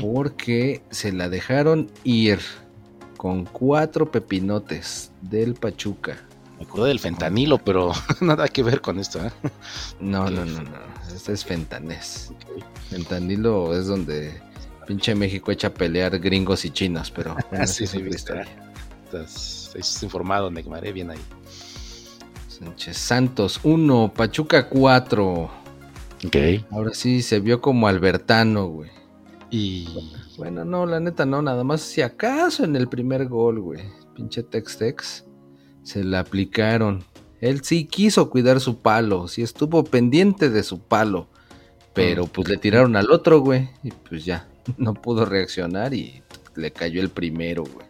porque se la dejaron ir con cuatro pepinotes del Pachuca. Me acuerdo del fentanilo, pero nada que ver con esto, ¿eh? No, no, no, no. Este es Fentanés. Fentanilo es donde pinche México echa a pelear gringos y chinos, pero bueno, Sí, es sí, otra historia. Estás, estás informado, Neymar, eh, bien ahí. Sánchez Santos 1, Pachuca 4. Ok. Ahora sí se vio como Albertano, güey. Y. Bueno, no, la neta no, nada más si acaso en el primer gol, güey. Pinche Tex-Tex. Se la aplicaron. Él sí quiso cuidar su palo, sí estuvo pendiente de su palo. Pero pues le tiraron al otro, güey. Y pues ya, no pudo reaccionar y le cayó el primero, güey.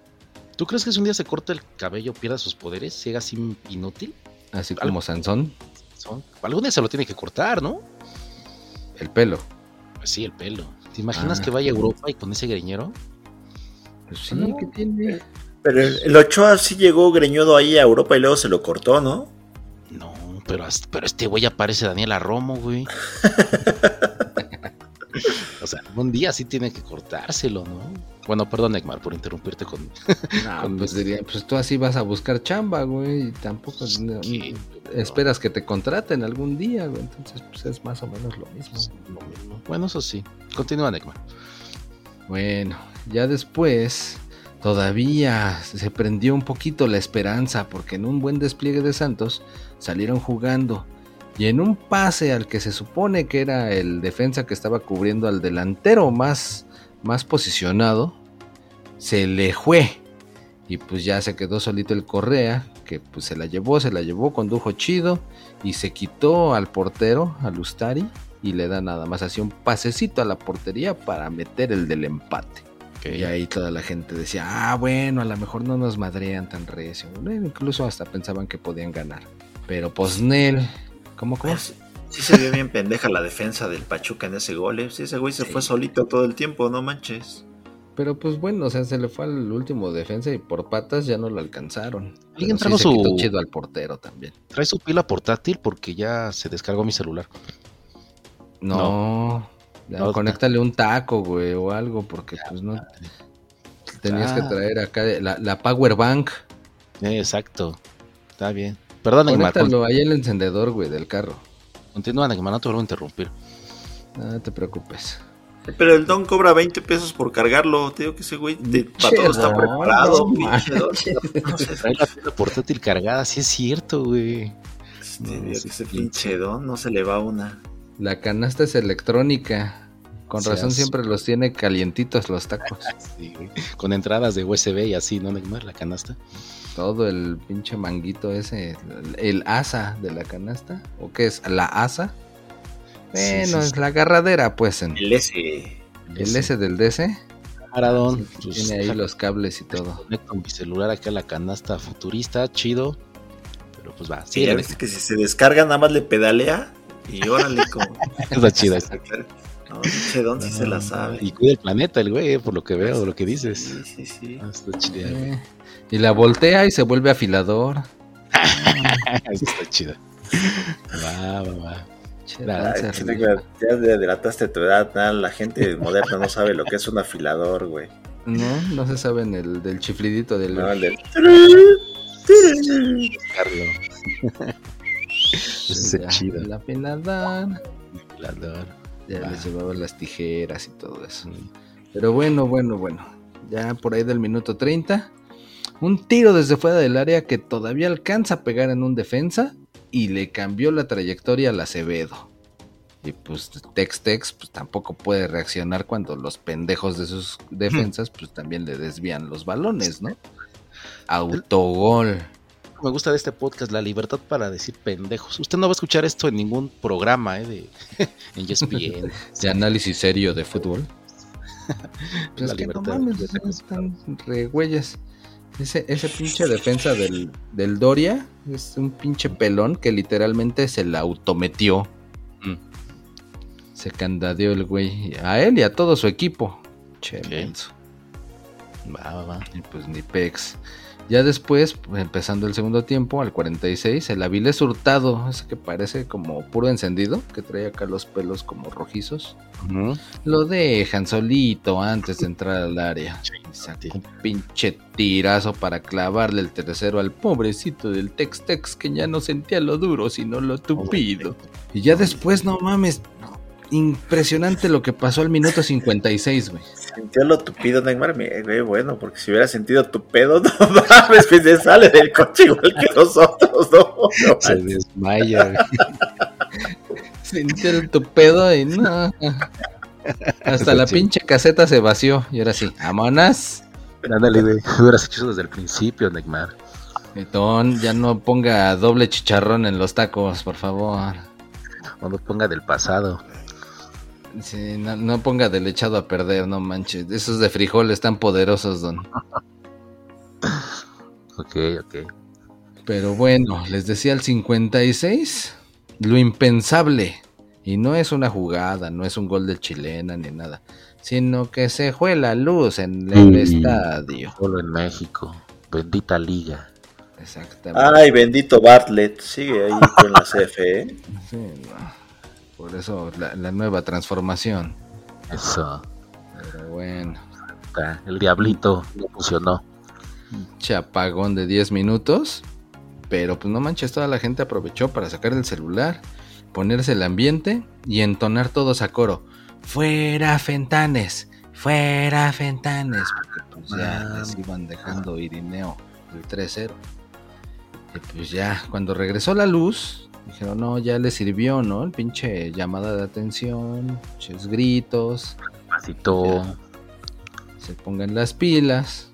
¿Tú crees que si un día se corta el cabello, pierda sus poderes, llega así inútil? Así como Sansón, Son- Algún día se lo tiene que cortar, ¿no? el pelo. Pues sí, el pelo. ¿Te imaginas Ah. que vaya a Europa y con ese greñero? Pues sí, No. ¿qué tiene? Pero el, Ochoa sí llegó greñudo ahí a Europa y luego se lo cortó, ¿no? No, pero, hasta- pero este güey aparece Daniela Romo, güey. o sea, un día sí tiene que cortárselo, ¿no? Bueno, perdón, Neymar, por interrumpirte con... No, Con pues mis- diría, pues tú así vas a buscar chamba, güey, y tampoco no- ¿Qué? esperas que te contraten algún día, güey, entonces pues es más o menos lo mismo. Lo mismo. Bueno, eso sí. Continúa, Neymar. Bueno, ya después todavía se prendió un poquito la esperanza porque en un buen despliegue de Santos salieron jugando y en un pase al que se supone que era el defensa que estaba cubriendo al delantero más, más posicionado, se le fue y pues ya se quedó solito el Correa que pues se la llevó, se la llevó, condujo chido y se quitó al portero, al Ustari y le da nada más así un pasecito a la portería para meter el del empate. Y ahí toda la gente decía, ah, bueno, a lo mejor no nos madrean tan recio. Bueno, incluso hasta pensaban que podían ganar. Pero Posnel, ¿cómo, cómo? Pues, sí se vio bien pendeja la defensa del Pachuca en ese gol. ¿eh? Sí, ese güey se Sí. fue solito todo el tiempo, no manches. Pero pues bueno, o sea, se le fue al último defensa y por patas ya no lo alcanzaron. Alguien sí trajo se su- quitó chido al portero también. Trae su pila portátil porque ya se descargó mi celular. No, ya No, conéctale un taco, güey, o algo, porque pues no. Tenías que Ah. traer acá la, la power bank. Eh, exacto. Está bien. Perdón, Conéctalo ahí el encendedor, güey, del carro. Continúa, Neymar. No te vuelvo a interrumpir. No te preocupes. Pero el Don cobra 20 pesos por cargarlo. Te digo que ese güey de- para todo está preparado. no pinche Don. No sé, Trae la portátil cargada. Sí es cierto, güey. este, No, que ese pinche Don no se le va una. La canasta es electrónica. Con razón siempre los tiene calientitos los tacos. Sí. Con entradas de USB y así, ¿no, Neymar? La canasta. Todo el pinche manguito ese, el asa de la canasta. ¿O qué es? ¿La asa? Bueno, sí, es la agarradera, pues, en El S. el S del DC. Maradón. Sí, tiene ahí los cables y todo. Conecto mi celular acá a la canasta futurista, chido. Pero pues va, Sí, viste que si se descarga nada más le pedalea y órale como... Está chida esa. No, pinche Don sí se la sabe. Y cuida el planeta el güey, eh, por lo que veo, lo que dices. Sí, sí, sí. Ah, está chida. güey. Eh, y la voltea y se vuelve afilador. Eso está chida. Va, va, va. Che, Nada, Ay, ya delataste tu edad, nada, la gente moderna no sabe lo que es un afilador, güey. No, no se sabe en el del chiflidito del. No, el del- Carlos. Ya, chido. La. Ventilador. Ya Va. les llevaba las tijeras y todo eso. Pero bueno, bueno, bueno. Ya por ahí del minuto 30. Un tiro desde fuera del área que todavía alcanza a pegar en un defensa y le cambió la trayectoria al Acevedo. Y pues Tex Tex pues tampoco puede reaccionar cuando los pendejos de sus defensas pues también le desvían los balones, ¿no? Autogol. Me gusta de este podcast la libertad para decir pendejos. Usted no va a escuchar esto en ningún programa, ¿eh? De, en ESPN. De análisis serio de fútbol. Pues La es que no libertad. mames, están re güeyes. Ese, ese pinche defensa del, del Doria es un pinche pelón que literalmente se la autometió. Mm. Se candadeó el güey a él y a todo su equipo. Che, Ok. menso. Va, va, va. Y pues ni pex. Ya después, empezando el segundo tiempo, al 46, el Avilés Hurtado, ese que parece como puro encendido, que trae acá los pelos como rojizos, lo dejan solito antes de entrar al área. Saca un pinche tirazo para clavarle el tercero al pobrecito del Tex-Tex que ya no sentía lo duro, sino lo tupido. Y ya después, no mames, impresionante lo que pasó al minuto 56, güey. Sintió lo tupido, Neymar. güey, bueno, porque si hubiera sentido tu pedo, no mames, pues se sale del coche igual que nosotros, ¿no? No Se desmaya. güey. Sentí el tupedo y no. Hasta la pinche caseta se vació. Y ahora sí, vámonos. Ándale, güey. Hubieras hecho eso desde el principio, Neymar. Netón, ya no ponga doble chicharrón en los tacos, por favor. Cuando ponga del pasado. Sí, no, no ponga del echado a perder, no manches. Esos de frijol están poderosos, don. Ok, ok. Pero bueno, les decía el 56, lo impensable. Y no es una jugada, no es un gol de chilena ni nada, sino que se fue la luz en el Sí. estadio. Solo en México. Bendita liga. Exactamente. Ay, bendito Bartlett. Sigue ahí con la CFE. ¿eh? Sí, no. Por eso la, la nueva transformación. Eso. Pero bueno. El diablito no funcionó. chapagón de 10 minutos. Pero pues no manches, toda la gente aprovechó para sacar el celular, ponerse el ambiente y entonar todos a coro. Fuera Fentanes, fuera Fentanes. Porque pues ya Ah. les iban dejando Irineo el 3-0. Y pues ya, cuando regresó la luz, dijeron, no, ya les sirvió, ¿no? El pinche llamada de atención, pinches gritos, Pasito. se pongan las pilas.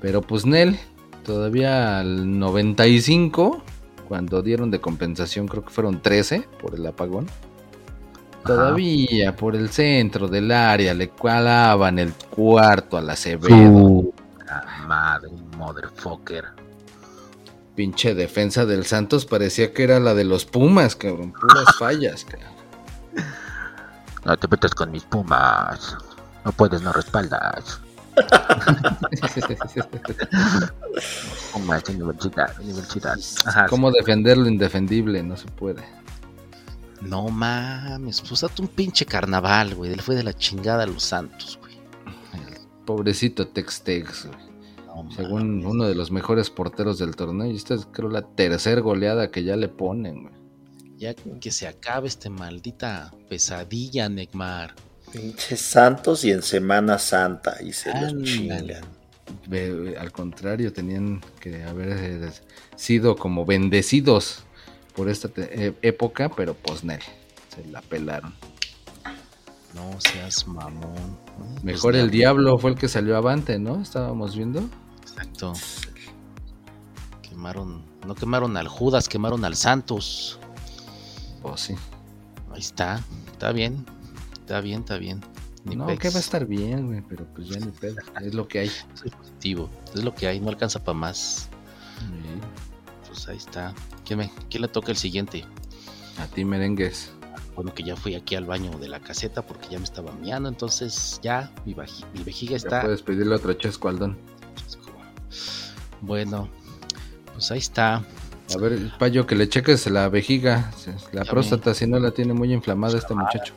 Pero pues Nel, todavía al 95, cuando dieron de compensación, creo que fueron 13 por el apagón. Todavía por el centro del área le calaban el cuarto a la Acevedo. La madre, motherfucker. Pinche defensa del Santos parecía que era la de los Pumas, cabrón. Puras fallas, cabrón. No te metas con mis pumas. No puedes, no respaldas. Pumas, universidad, universidad. Ajá, ¿Cómo defender lo indefendible? No se puede. No mames, pues date un pinche carnaval, güey. Le fue de la chingada a los santos, güey. Pobrecito Tex-Tex, güey. No Según mames. uno de los mejores porteros del torneo. Y esta es creo la tercera goleada que ya le ponen, güey. Ya que se acabe este maldita pesadilla, Neymar. Pinches santos y en Semana Santa. Y se los chingan. Al contrario, tenían que haber eh, sido como bendecidos por esta eh, época, pero pues Nel, se la pelaron. No seas mamón. Pues Mejor el diablo fue el que salió avante, ¿no? Estábamos viendo. Exacto. Quemaron, no quemaron al Judas, quemaron al Santos. Pues sí. Ahí está, está bien, está bien, está bien. Ni no, pex. que va a estar bien, güey, pero pues ya ni pedo. Es lo que hay. Soy positivo, es lo que hay, no alcanza para más. Pues ahí está. ¿Quién, me, quién le toca el siguiente? A ti, merengues. Bueno, que ya fui aquí al baño de la caseta porque ya me estaba miando, entonces ya mi, mi vejiga Ya está. puedes pedirle otro chesco al don. Bueno, pues ahí está. A ver, Payo, que le cheques la vejiga, la próstata, si no la tiene muy inflamada este muchacho.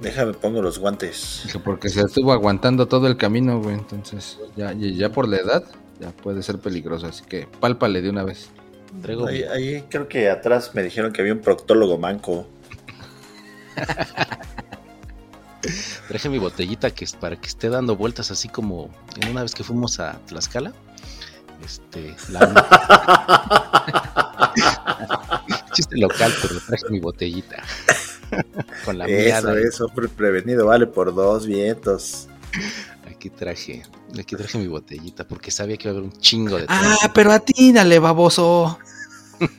Déjame pongo los guantes. Porque se estuvo aguantando todo el camino, güey. Entonces, ya, ya por la edad, ya puede ser peligroso. Así que pálpale de una vez. Ahí, ahí creo que atrás me dijeron que había un proctólogo manco. Traje mi botellita que es para que esté dando vueltas así como en una vez que fuimos a Tlaxcala. Este, la... chiste local, pero traje mi botellita. Con la Eso, eso, pre- prevenido vale por dos vientos. Aquí traje, aquí traje mi botellita porque sabía que iba a haber un chingo de Ah, pero atínale, baboso.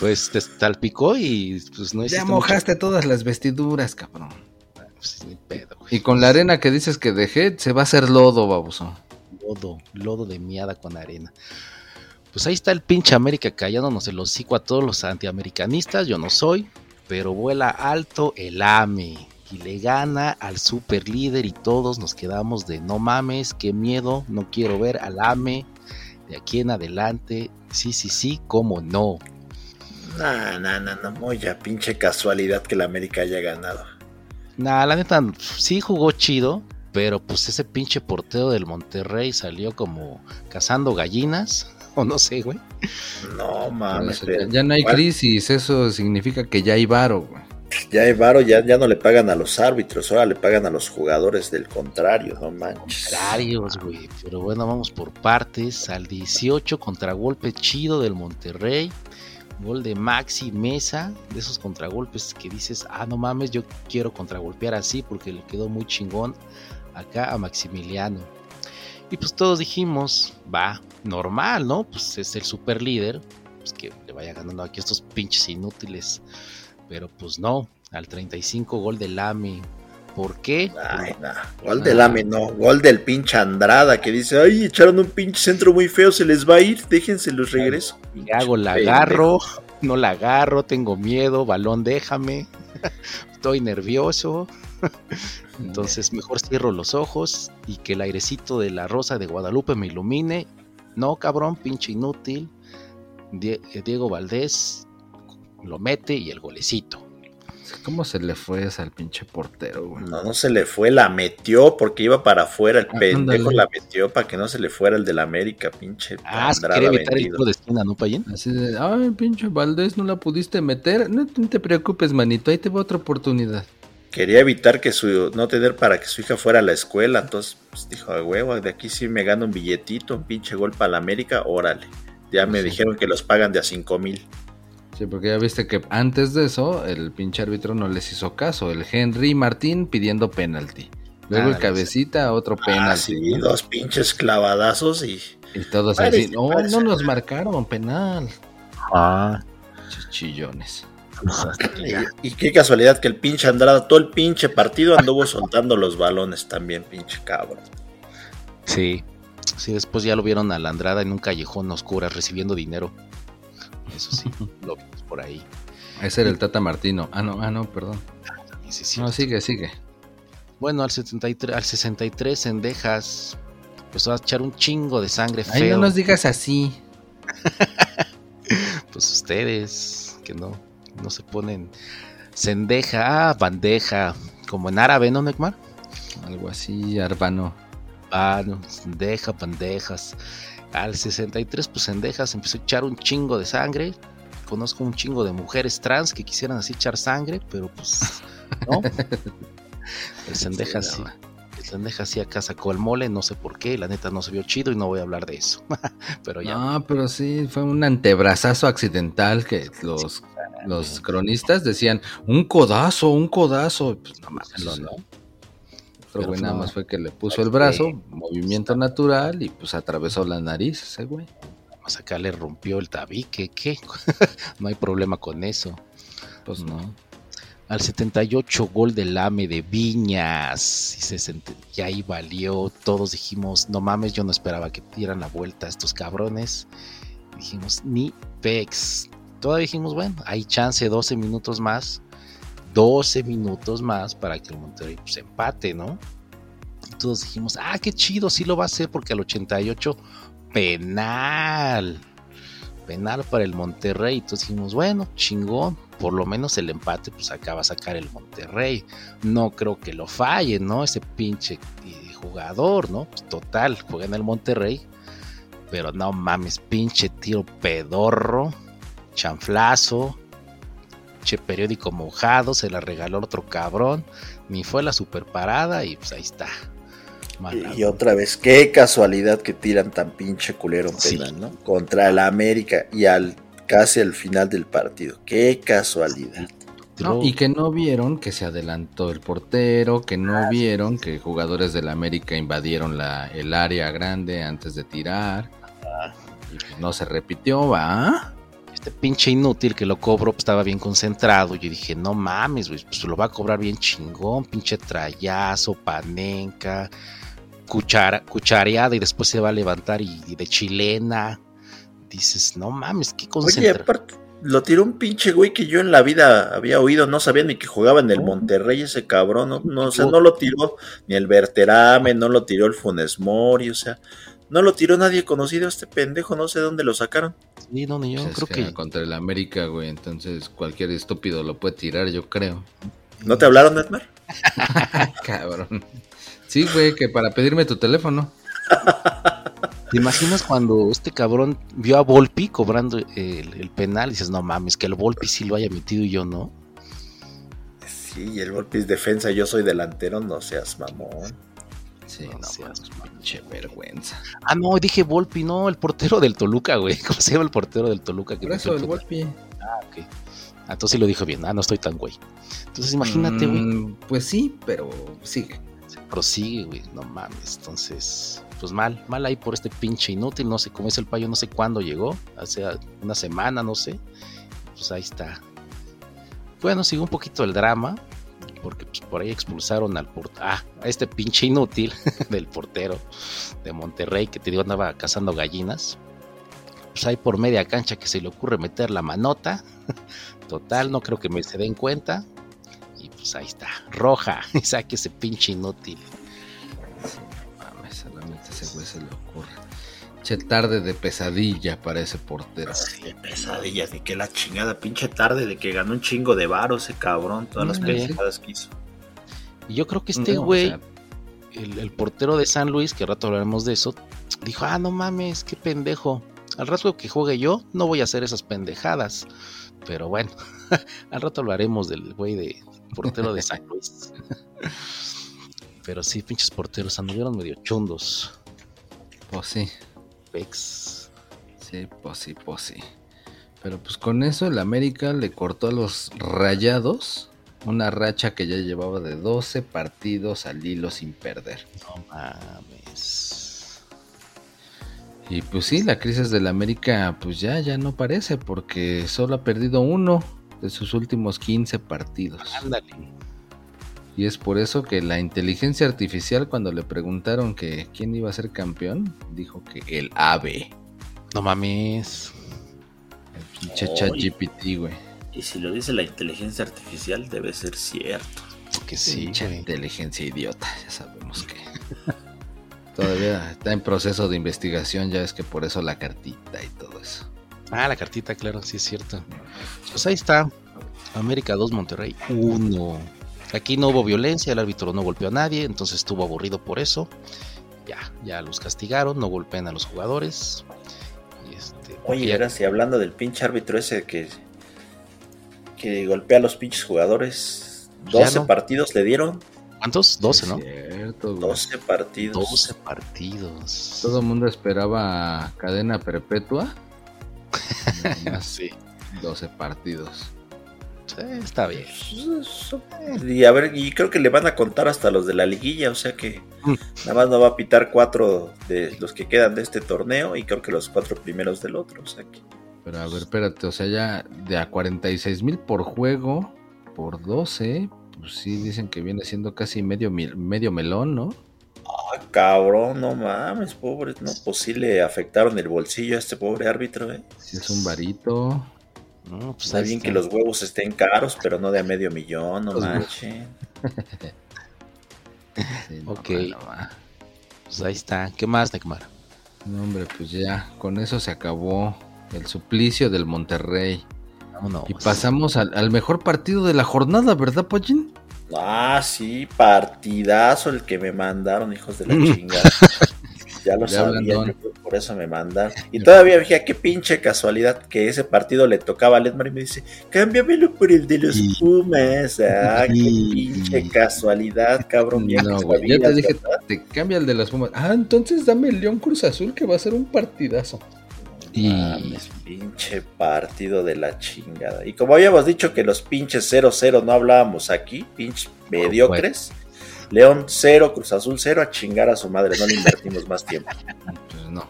Pues te salpicó y pues no Ya mojaste todas las vestiduras, cabrón. pues, ni pedo, güey. Y con la arena que dices que dejé, se va a hacer lodo, baboso. Lodo, lodo de miada con arena. Pues ahí está el pinche América callándonos el hocico a todos los antiamericanistas, yo no soy, pero vuela alto el AME y le gana al super líder y todos nos quedamos de no mames, qué miedo, no quiero ver al AME de aquí en adelante, sí, sí, sí, cómo no. No, no, no, no, muy ya pinche casualidad que la América haya ganado. Nah, la neta, sí jugó chido, pero pues ese pinche portero del Monterrey salió como cazando gallinas, o no sé, güey. No mames. Ya no hay crisis, eso significa que ya hay varo, güey. Ya hay varo, ya, ya no le pagan a los árbitros, ahora le pagan a los jugadores del contrario, no manches. Contrarios, güey. Pero bueno, vamos por partes. Al 18, contragolpe chido del Monterrey. Gol de Maxi Mesa, de esos contragolpes que dices, ah, no mames, yo quiero contragolpear así porque le quedó muy chingón acá a Maximiliano. Y pues todos dijimos, va, normal, ¿no? Pues es el super líder, pues que le vaya ganando aquí a estos pinches inútiles. Pero pues no, al 35 gol de Lame. ¿Por qué? Ay, no. Gol del Lame, no. Gol del pinche Andrada que dice, ay, echaron un pinche centro muy feo, se les va a ir, déjense los regreso. Y hago, la agarro, no la agarro, tengo miedo, balón déjame, estoy nervioso. Entonces mejor cierro los ojos y que el airecito de la rosa de Guadalupe me ilumine. No, cabrón, pinche inútil. Die- Diego Valdés lo mete y el golecito. ¿Cómo se le fue esa al pinche portero, güey? No, no se le fue, la metió porque iba para afuera. El Ah, pendejo ándale. la metió para que no se le fuera el del América, pinche Ah, se quiere evitar el tiro de esquina, ¿no, Payín? Así de, ay, pinche Valdés, no la pudiste meter. No te- no te preocupes, manito, ahí te va otra oportunidad. Quería evitar que su, no tener para que su hija fuera a la escuela, entonces pues, dijo, a huevo, de aquí sí me gano un billetito, un pinche gol para la América, órale. Ya me Sí. dijeron que los pagan de a cinco mil. Sí, porque ya viste que antes de eso, el pinche árbitro no les hizo caso. El Henry Martín pidiendo penalti. Luego el Ah, cabecita, otro Ah, penalti. sí, ¿no? dos pinches clavadazos y Y todos Parece- así, no, parece- no nos marcaron penal. Ah, Chillones. Y, y qué casualidad que el pinche Andrada, todo el pinche partido anduvo soltando los balones también, pinche cabrón. sí. Sí, después ya lo vieron a la Andrada en un callejón oscuro recibiendo dinero. Eso sí, lo vimos por ahí. Ese era el Tata Martino. Ah, no, ah, no, perdón. Sí, sí, sí. No, sigue, sigue. Bueno, al 73, al 63 en Dejas empezó a echar un chingo de sangre Ay, feo. no nos digas así. Pues ustedes que no, no se ponen sendeja, bandeja, como en árabe, ¿no, Necmar? Algo así, Arbano. Ah, no, sendeja, bandejas. Al 63, pues sendejas empezó a echar un chingo de sangre. Conozco un chingo de mujeres trans que quisieran así echar sangre, pero pues no. El sendeja Sí. El sendeja sí acá sacó el mole, no sé por qué, la neta no se vio chido y no voy a hablar de eso. pero ya. No, pero sí, fue un antebrazazo accidental que los, los cronistas decían, un codazo, un codazo. Pues no mames, Sí, no. Pero güey, nada no. más fue que le puso Pues el brazo, movimiento natural y pues atravesó la nariz ese güey. Más acá le rompió el tabique, ¿qué? no hay problema con eso. Pues no. Al 78 gol del AME de Viñas. Y, se sent- y ahí valió. Todos dijimos, no mames, yo no esperaba que dieran la vuelta a estos cabrones. Dijimos, ni pex. Todavía dijimos, bueno, hay chance 12 minutos más. 12 minutos más para que el Monterrey pues, empate, ¿no? Y todos dijimos, ah, qué chido, sí lo va a hacer porque al 88 penal. Penal para el Monterrey. Entonces dijimos, bueno, chingón. Por lo menos el empate, pues acá va a sacar el Monterrey. No creo que lo falle, ¿no? Ese pinche eh, jugador, ¿no? Pues, total, juega en el Monterrey. Pero no mames, pinche tiro pedorro. Chanflazo. Che periódico mojado. Se la regaló otro cabrón. Ni fue la super parada y pues ahí está. Y otra vez, qué casualidad que tiran tan pinche culero un Sí. penal, ¿no? Contra el América y al casi al final del partido. Qué casualidad. No, y que no vieron que se adelantó el portero, que no vieron que jugadores del América invadieron la, el área grande antes de tirar. Y pues no se repitió, ¿va? Este pinche inútil que lo cobro pues, estaba bien concentrado. Yo dije, no mames, güey, pues lo va a cobrar bien chingón, pinche trayazo, panenca, cuchara, cuchareada y después se va a levantar y, y de chilena. Dices, no mames, qué Oye, concentración. aparte, lo tiró un pinche güey que yo en la vida había oído, no sabía ni que jugaba en el No. Monterrey ese cabrón, no, no, o sea, no lo tiró ni el Berterame, no lo tiró el Funes Mori, o sea, No lo tiró nadie conocido este pendejo, no sé dónde lo sacaron. Sí, no, ni yo Pues es creo que que. contra el América, güey, entonces cualquier estúpido lo puede tirar, yo creo. ¿No te hablaron, Edmar? Cabrón. Sí, güey, que para pedirme tu teléfono. ¿Te imaginas cuando este cabrón vio a Volpi cobrando el, el penal y dices, no mames, que el Volpi sí lo haya metido y yo no? Sí, y el golpe es defensa, yo soy delantero, no seas mamón. Sí, No seas pinche vergüenza. Ah, no, dije Volpi, no, el portero del Toluca, güey. ¿Cómo se llama el portero del Toluca? que Por eso, el? Volpi. Ah, ok. Ah, entonces sí lo dijo bien. Ah, no estoy tan güey. Entonces imagínate, güey. Mm, pues sí, pero sigue. Se prosigue, güey. No mames. Entonces, pues mal, mal ahí por este pinche inútil. No sé cómo es el payo, no sé cuándo llegó. Hace una semana, no sé. Pues ahí está. Bueno, sigue un poquito el drama. Porque pues, por ahí expulsaron al portero. Ah, a este pinche inútil del portero de Monterrey que te digo andaba cazando gallinas. Pues ahí por media cancha que se le ocurre meter la manota. Total, no creo que me se den cuenta. Y pues ahí está, roja. Y saque ese pinche inútil. Mames, solamente ese güey se. Che tarde de pesadilla para ese portero. Qué pesadillas, ni que la chingada, pinche tarde de que ganó un chingo de varo ese cabrón, todas las Mm, pendejadas que hizo. Y yo creo que este No, o güey, sea, el, el portero de San Luis, que al rato hablaremos de eso, dijo, ah, no mames, qué pendejo. Al rato que juegue yo, no voy a hacer esas pendejadas. Pero bueno, al rato hablaremos del güey de portero de San Luis. Pero sí, pinches porteros anduvieron medio chundos. pues sí, Sí, pues sí, pues sí. Pero pues con eso el América le cortó a los rayados una racha que ya llevaba de 12 partidos al hilo sin perder. No mames. Y pues sí, la crisis del América pues ya, ya no parece porque solo ha perdido uno de sus últimos 15 partidos. Ándale. Y es por eso que la inteligencia artificial cuando le preguntaron que quién iba a ser campeón, dijo que el AVE. No mames. El pinche chat GPT, güey. Y si lo dice la inteligencia artificial, debe ser cierto. Que sí, Pinche güey. inteligencia idiota, ya sabemos que. Todavía está en proceso de investigación, ya es que por eso la cartita y todo eso. Ah, la cartita, claro, sí es cierto. Pues ahí está. América 2, Monterrey 1. Aquí no hubo violencia, el árbitro no golpeó a nadie, entonces estuvo aburrido por eso. Ya, ya los castigaron, no golpean a los jugadores. Y este, Oye, ya- ahora sí, hablando del pinche árbitro ese que, que golpea a los pinches jugadores, Ya 12 no. partidos le dieron. ¿cuántos? 12, Es ¿no? Cierto, güey. 12 partidos. 12 partidos. Todo el mundo esperaba cadena perpetua. Sí, 12 partidos. Sí, está bien. Y a ver, y creo que le van a contar hasta los de la liguilla, o sea que Mm. nada más no va a pitar cuatro de los que quedan de este torneo y creo que los cuatro primeros del otro, o sea que Pero a ver, espérate, o sea, ya de a 46 mil por juego, por 12, pues sí dicen que viene siendo casi medio, mil- medio melón, ¿no? Ah, cabrón, no mames, pobre, no, pues sí le afectaron el bolsillo a este pobre árbitro, eh. Si es un varito. No, pues Está bien está. que los huevos estén caros, pero no de a medio millón, no. Sí, no, Ok. Pues ahí está. ¿Qué más, Necmar? No, hombre, pues ya, con eso se acabó el suplicio del Monterrey. Vámonos. Y pasamos al, al mejor partido de la jornada, ¿verdad, Pollín? Ah, sí, partidazo el que me mandaron, hijos de la chingada. Ya lo Ya sabía, yo por eso me mandaron. Y todavía dije, qué pinche casualidad que ese partido le tocaba a Ledmar y me dice, cámbiamelo por el de los Y- Pumas. Ah, qué pinche casualidad, cabrón. Ya no, que güey, ya te dije, ¿verdad? te cambia el de las Pumas. Ah, entonces dame el León Cruz Azul que va a ser un partidazo. Y Mames, pinche partido de la chingada. Y como habíamos dicho que los pinches 0-0 no hablábamos aquí, pinches mediocres. León 0, Cruz Azul 0, a chingar a su madre, no le invertimos más tiempo. pues no,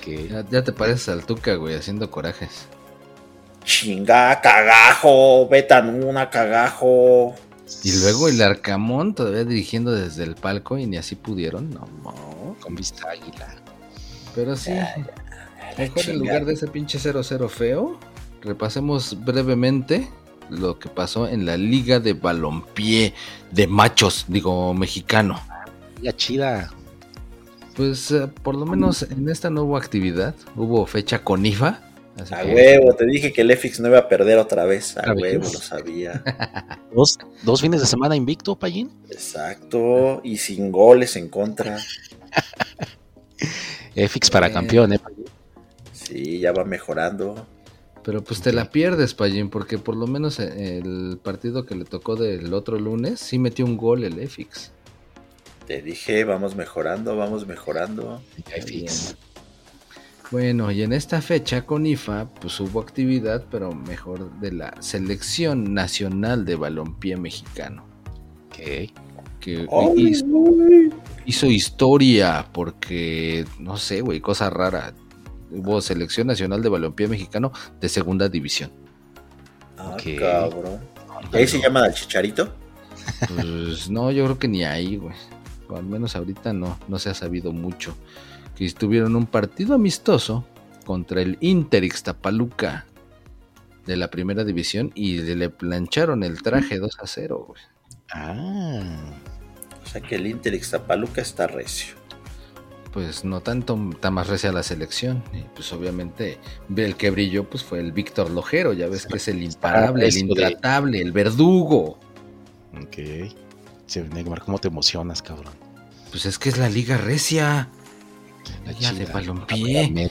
Que ya, ya te pareces al Tuca, güey, haciendo corajes. Chinga, cagajo, betan una, cagajo. Y luego el Arcamón todavía dirigiendo desde el palco y ni así pudieron, no, no. con vista águila. Pero sí, mejor en lugar de ese pinche 0-0 feo, repasemos brevemente lo que pasó en la Liga de Balompié de Machos, digo, mexicano. Ya chida. Pues eh, por lo menos en esta no hubo actividad, hubo fecha con IFA. así A que- huevo, te dije que el EFIX no iba a perder otra vez. A ¿Otra huevo, lo sabía. Dos, dos fines de semana invicto, Payín. Exacto. Y sin goles en contra. EFIX para Eh. campeón, ¿eh? Sí, ya va mejorando. Pero pues te la pierdes, Payín, porque por lo menos eh, el partido que le tocó del otro lunes sí metió un gol el EFIX. Te dije, vamos mejorando, vamos mejorando. EFIX. Bueno, y en esta fecha con IFA, pues hubo actividad, pero mejor de la Selección Nacional de Balompié Mexicano, Ok. que ¡Ay, hizo, hizo historia porque, no sé, güey, cosa rara. Hubo Selección Nacional de Balompié Mexicano de Segunda División. Ah, Ok. cabrón. ¿Y ahí se llaman al chicharito? Pues no, yo creo que ni ahí, güey. O al menos ahorita no, no se ha sabido mucho. Que tuvieron un partido amistoso contra el Inter Ixtapaluca de la primera división y le plancharon el traje 2 a 0, güey. Ah. O sea que el Inter Ixtapaluca está recio. Pues no tanto, está más recia la selección. Y pues obviamente el que brilló pues fue el Víctor Lojero, ya ves que es el imparable, el de- intratable, el verdugo. Ok. Sí, Neymar, ¿cómo te emocionas, cabrón? Pues es que es la liga recia. La Ya de balompié.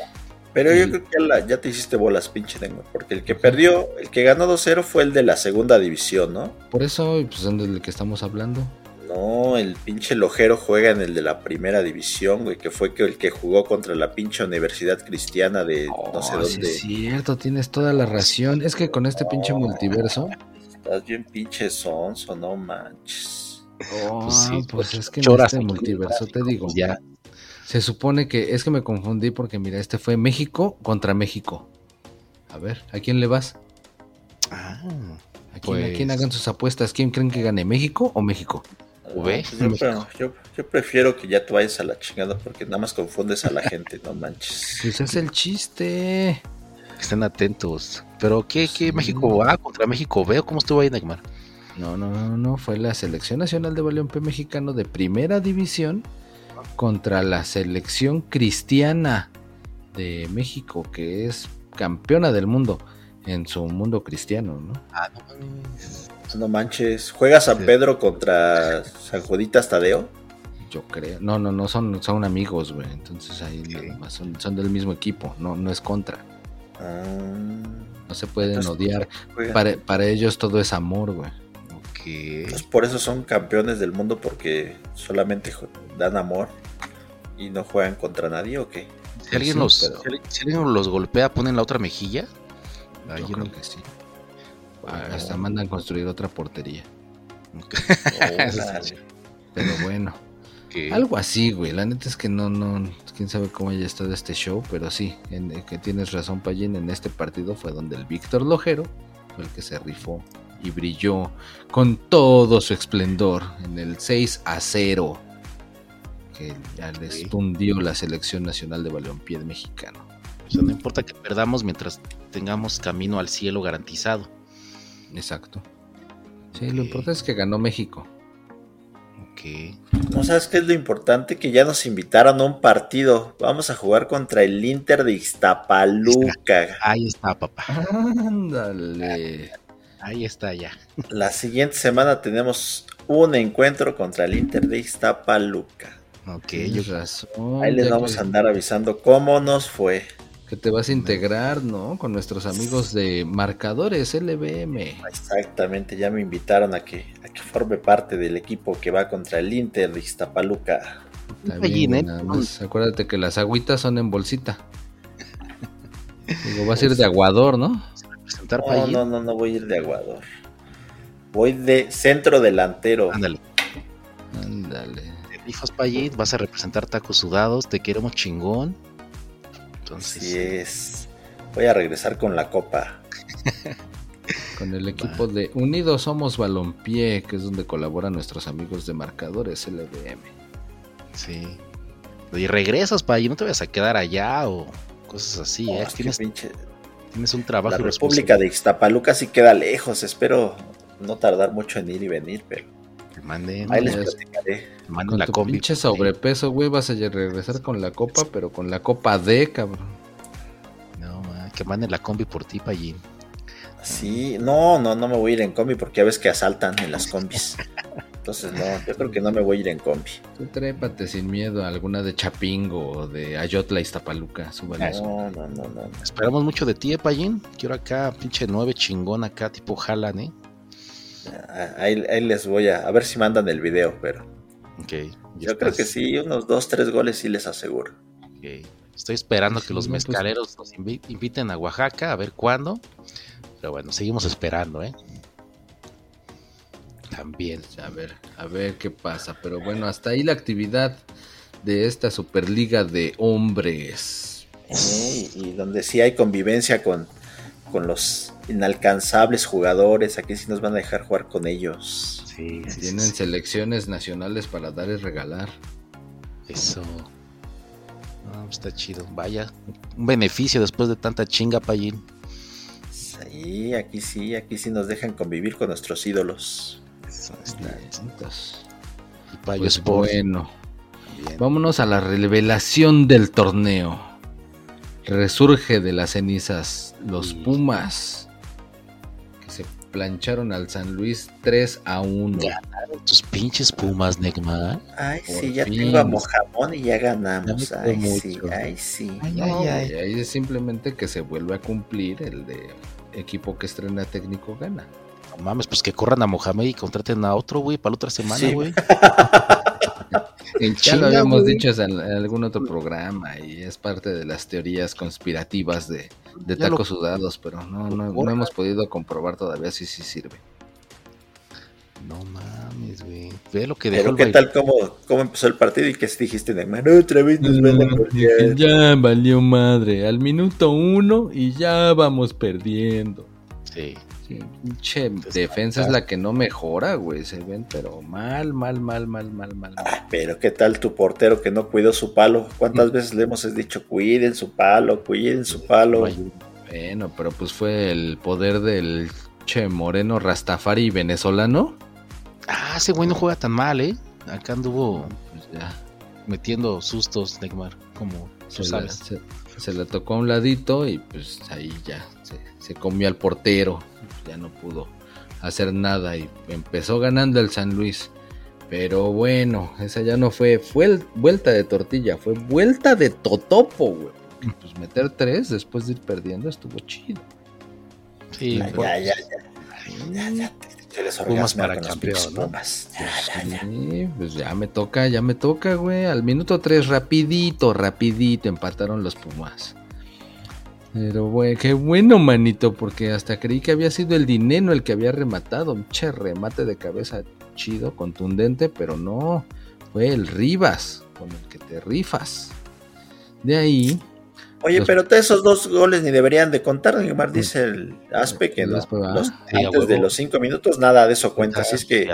Pero yo creo que ya, la- ya te hiciste bolas, pinche Neymar. Porque el que perdió, el que ganó 2-0 fue el de la segunda división, ¿no? Por eso, pues es del que estamos hablando. No, el pinche Lojero juega en el de la primera división, güey, que fue que el que jugó contra la pinche Universidad Cristiana de no sé Oh, sí dónde. es cierto, tienes toda la ración. Es que con este pinche multiverso. Estás bien pinche sonso, no manches. Oh, Pues sí, pues es que en este multiverso te digo. Ya. Se supone que es que me confundí porque mira, este fue México contra México. A ver, ¿a quién le vas? Ah. ¿A quién, a Pues- quién hagan sus apuestas? ¿Quién creen que gane, México o México? V, pues yo, México. yo- yo prefiero que ya te vayas a la chingada porque nada más confundes a la gente, no manches. Pues es el chiste. Estén atentos. Pero, ¿qué, qué Sí. México A contra México B? ¿O ¿Cómo estuvo ahí, Neymar? No, no, no, no, fue la selección nacional de balompié mexicano de primera división contra la selección cristiana de México, que es campeona del mundo en su mundo cristiano, ¿no? Ah, no mames. No manches. ¿Juega San Sí. Pedro contra San Juditas Tadeo? Yo creo. No, no, no, son, son amigos, güey. Entonces ahí Ok. nada más son, son del mismo equipo, no, no es contra. Ah, No se pueden Entonces, odiar. Para, para ellos todo es amor, güey. Ok. Pues por eso son campeones del mundo porque solamente dan amor y no juegan contra nadie o qué? Si alguien, sí, los, pero- si alguien- los golpea, ponen la otra mejilla. Ahí Yo creo que sí. Hasta mandan construir otra portería. Pero bueno. Algo así, güey. La neta es que no, no, quién sabe cómo haya estado este show, pero sí, en, en que tienes razón, Payín, en este partido fue donde el Víctor Lojero fue el que se rifó y brilló con todo su esplendor en el 6 a 0 que ya les tundió la selección nacional de balompié mexicano. O sea, no importa que perdamos mientras tengamos camino al cielo garantizado. Exacto. Sí, lo importante es que ganó México. Ok. ¿No sabes qué es lo importante? Que ya nos invitaron a un partido. Vamos a jugar contra el Inter de Ixtapaluca. Ahí está, papá. Ándale. Ahí está ya. La siguiente semana tenemos un encuentro contra el Inter de Ixtapaluca. Ok, yo razón. Ahí les vamos que- a andar avisando cómo nos fue. Que te vas a integrar, ¿no? Con nuestros amigos de marcadores LBM. Exactamente, ya me invitaron a que, a que forme parte del equipo que va contra el Inter de Iztapaluca. Está Allí, bien, ¿eh? nada más. Acuérdate que las agüitas son en bolsita. Digo, vas a ir de aguador, ¿no? No, no, no, no voy a ir de aguador. Voy de centro delantero. Ándale. Ándale. Te rifas Payín, vas a representar tacos sudados, te queremos chingón. Entonces, Así es. Voy a regresar con la copa. Con el equipo de Unidos Somos Balompié, que es donde colaboran nuestros amigos de marcadores LBM. sí. Y regresas Payín, no te vayas a quedar allá o cosas así, ¿eh? Tienes, pinche- tienes un trabajo la República de Ixtapaluca sí queda lejos. Espero no tardar mucho en ir y venir, pero responsabilidad. Manden, ahí les platicaré. Manden Con la tu combi. pinche sobrepeso, güey, vas a regresar con la copa, pero con la copa D, cabrón. No, ma, que manden la combi por ti, Pallín. Sí, no, no, no me voy a ir en combi porque ya ves que asaltan en las combis. Entonces, no, yo creo que no me voy a ir en combi. Tú trépate sin miedo a alguna de Chapingo o de Ayotla Iztapaluca, súbale. No, no, no, no. Esperamos mucho de ti, eh, Pallín. Quiero acá, pinche nueve chingón acá, tipo Jalan, ¿eh? Ah, Ahí, ahí les voy a, a ver si mandan el video, pero Ok. ya yo creo que sí, unos dos, tres goles sí les aseguro. Estoy esperando que los pues- mezcaleros nos invi- inviten a Oaxaca, a ver cuándo. Pero bueno, seguimos esperando, ¿eh? También. A ver, a ver qué pasa. Pero bueno, hasta ahí la actividad de esta Superliga de Hombres. Y, y donde sí hay convivencia con, con los inalcanzables jugadores, aquí sí nos van a dejar jugar con ellos. Sí, sí, Tienen sí. selecciones nacionales para dar y regalar. Eso. No, está chido. Vaya, un beneficio después de tanta chinga, Pallín. Sí, aquí sí, aquí sí nos dejan convivir con nuestros ídolos. Eso está. Y Payo pues bueno, vámonos a la revelación del torneo. Resurge de las cenizas los Sí. Pumas plancharon al San Luis 3 a 1. Tus pinches pumas, Negma. Ay, Por sí, ya fin. tengo a Mojamón y ya ganamos. Ay, sí, ay, sí. Ay, No, ay, ay. güey, ahí es simplemente que se vuelve a cumplir el de equipo que estrena técnico gana. No mames, pues que corran a Mohamed y contraten a otro, güey, para la otra semana, Sí. güey. Ya En lo habíamos dicho en, en algún otro programa y es parte de las teorías conspirativas de, de Ya lo- tacos sudados, pero no, no, no hemos podido comprobar todavía si sí sirve. No mames, güey. Ve lo que dejó Pero el qué tal cómo, cómo empezó el partido y que dijiste, Neymar, otra vez nos van a golpear. Ya valió madre, al minuto uno y ya vamos perdiendo. Sí. Sí, pinche defensa es la que no mejora, güey. Se ven, pero mal, mal, mal, mal, mal, mal. Ah, pero qué tal tu portero que no cuidó su palo. Mm. ¿Cuántas veces le hemos dicho, cuiden su palo, cuiden su palo? Bueno, pero pues fue el poder del che moreno Rastafari venezolano. Ah, ese güey no juega tan mal, ¿eh? Acá anduvo Pues ya, metiendo sustos, Neymar, como tú se, la, sabes. se, se la tocó a un ladito y pues ahí ya se, se comió al portero. Ya no pudo hacer nada y empezó ganando el San Luis. Pero bueno, esa ya no fue, fue el- vuelta de tortilla, fue vuelta de totopo, güey. Pues meter tres después de ir perdiendo estuvo chido. Sí, Ya, pues, ya, ya, ya, ya, ya, Pumas para campeón, ¿no? Pumas. Ya, ya, ya. Sí, pues ya me toca, ya me toca, güey. Al minuto 3, rapidito, rapidito, empataron los Pumas. Pero, güey, qué bueno, manito, porque hasta creí que había sido el dinero el que había rematado. Un che remate de cabeza chido, contundente, pero no. Fue el Rivas, con el que te rifas. De ahí, Oye, Los- pero todos esos dos goles ni deberían de contar, Neymar dice el Aspe que no. Los- antes de los cinco minutos nada de eso cuenta, así es que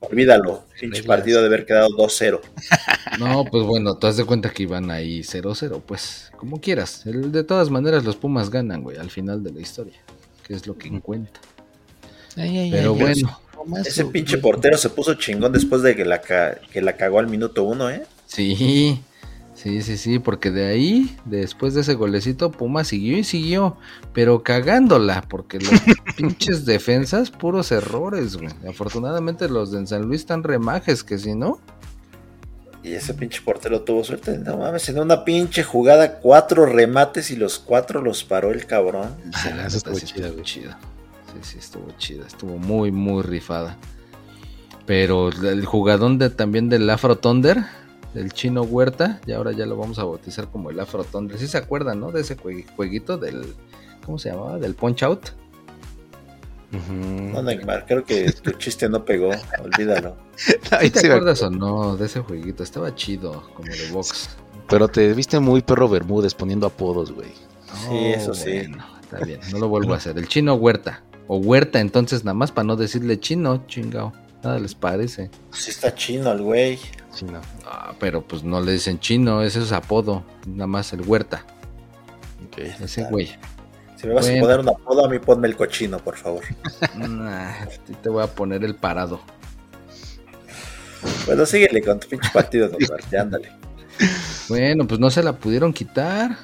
olvídalo. Pinche partido de haber quedado 2-0. no, pues bueno, tú has de cuenta que iban ahí 0-0, pues como quieras. El- de todas maneras, los Pumas ganan, güey, al final de la historia, que es lo que cuenta. Ay, ay, Pero ay, bueno. Ese pinche portero se puso chingón después de que la, ca- que la cagó al minuto uno, ¿eh? Sí, sí, sí, sí, porque de ahí, después de ese golecito, Puma siguió y siguió, pero cagándola, porque los pinches defensas, puros errores, güey. Afortunadamente los de San Luis están remajes, que si no, Y ese pinche portero tuvo suerte. No mames, en una pinche jugada, cuatro remates y los cuatro los paró el cabrón. sí, Ah, eso estuvo sí chida, estuvo güey. chida. Sí, sí, estuvo chida, estuvo muy, muy rifada. Pero el jugadón de, también del Afro Thunder, del chino Huerta, y ahora ya lo vamos a bautizar como el Afro Thunder. ¿Sí se acuerdan, no? De ese jue- jueguito del, ¿cómo se llamaba? Del Punch Out. Ujú. No, Neymar, creo que tu chiste no pegó. Olvídalo. ¿Te sí me acuerdas o no de ese jueguito? Estaba chido, como de box. Pero te viste muy perro Bermúdez poniendo apodos, güey. Sí, eso sí. Bueno, está bien, no lo vuelvo a hacer. El chino Huerta. O Huerta, entonces, nada más para no decirle chino, chingao. Nada les parece. Sí está chino el güey. Sí, no. Ah, pero pues no le dicen chino, ese es apodo. Nada más el Huerta, Ok. ese güey. Si me vas Bueno. a poner un apodo, a mí ponme el cochino, por favor. Nah, a ti te voy a poner el parado. Bueno, síguele con tu pinche partido, Neymar. Ya ándale. Bueno, pues no se la pudieron quitar.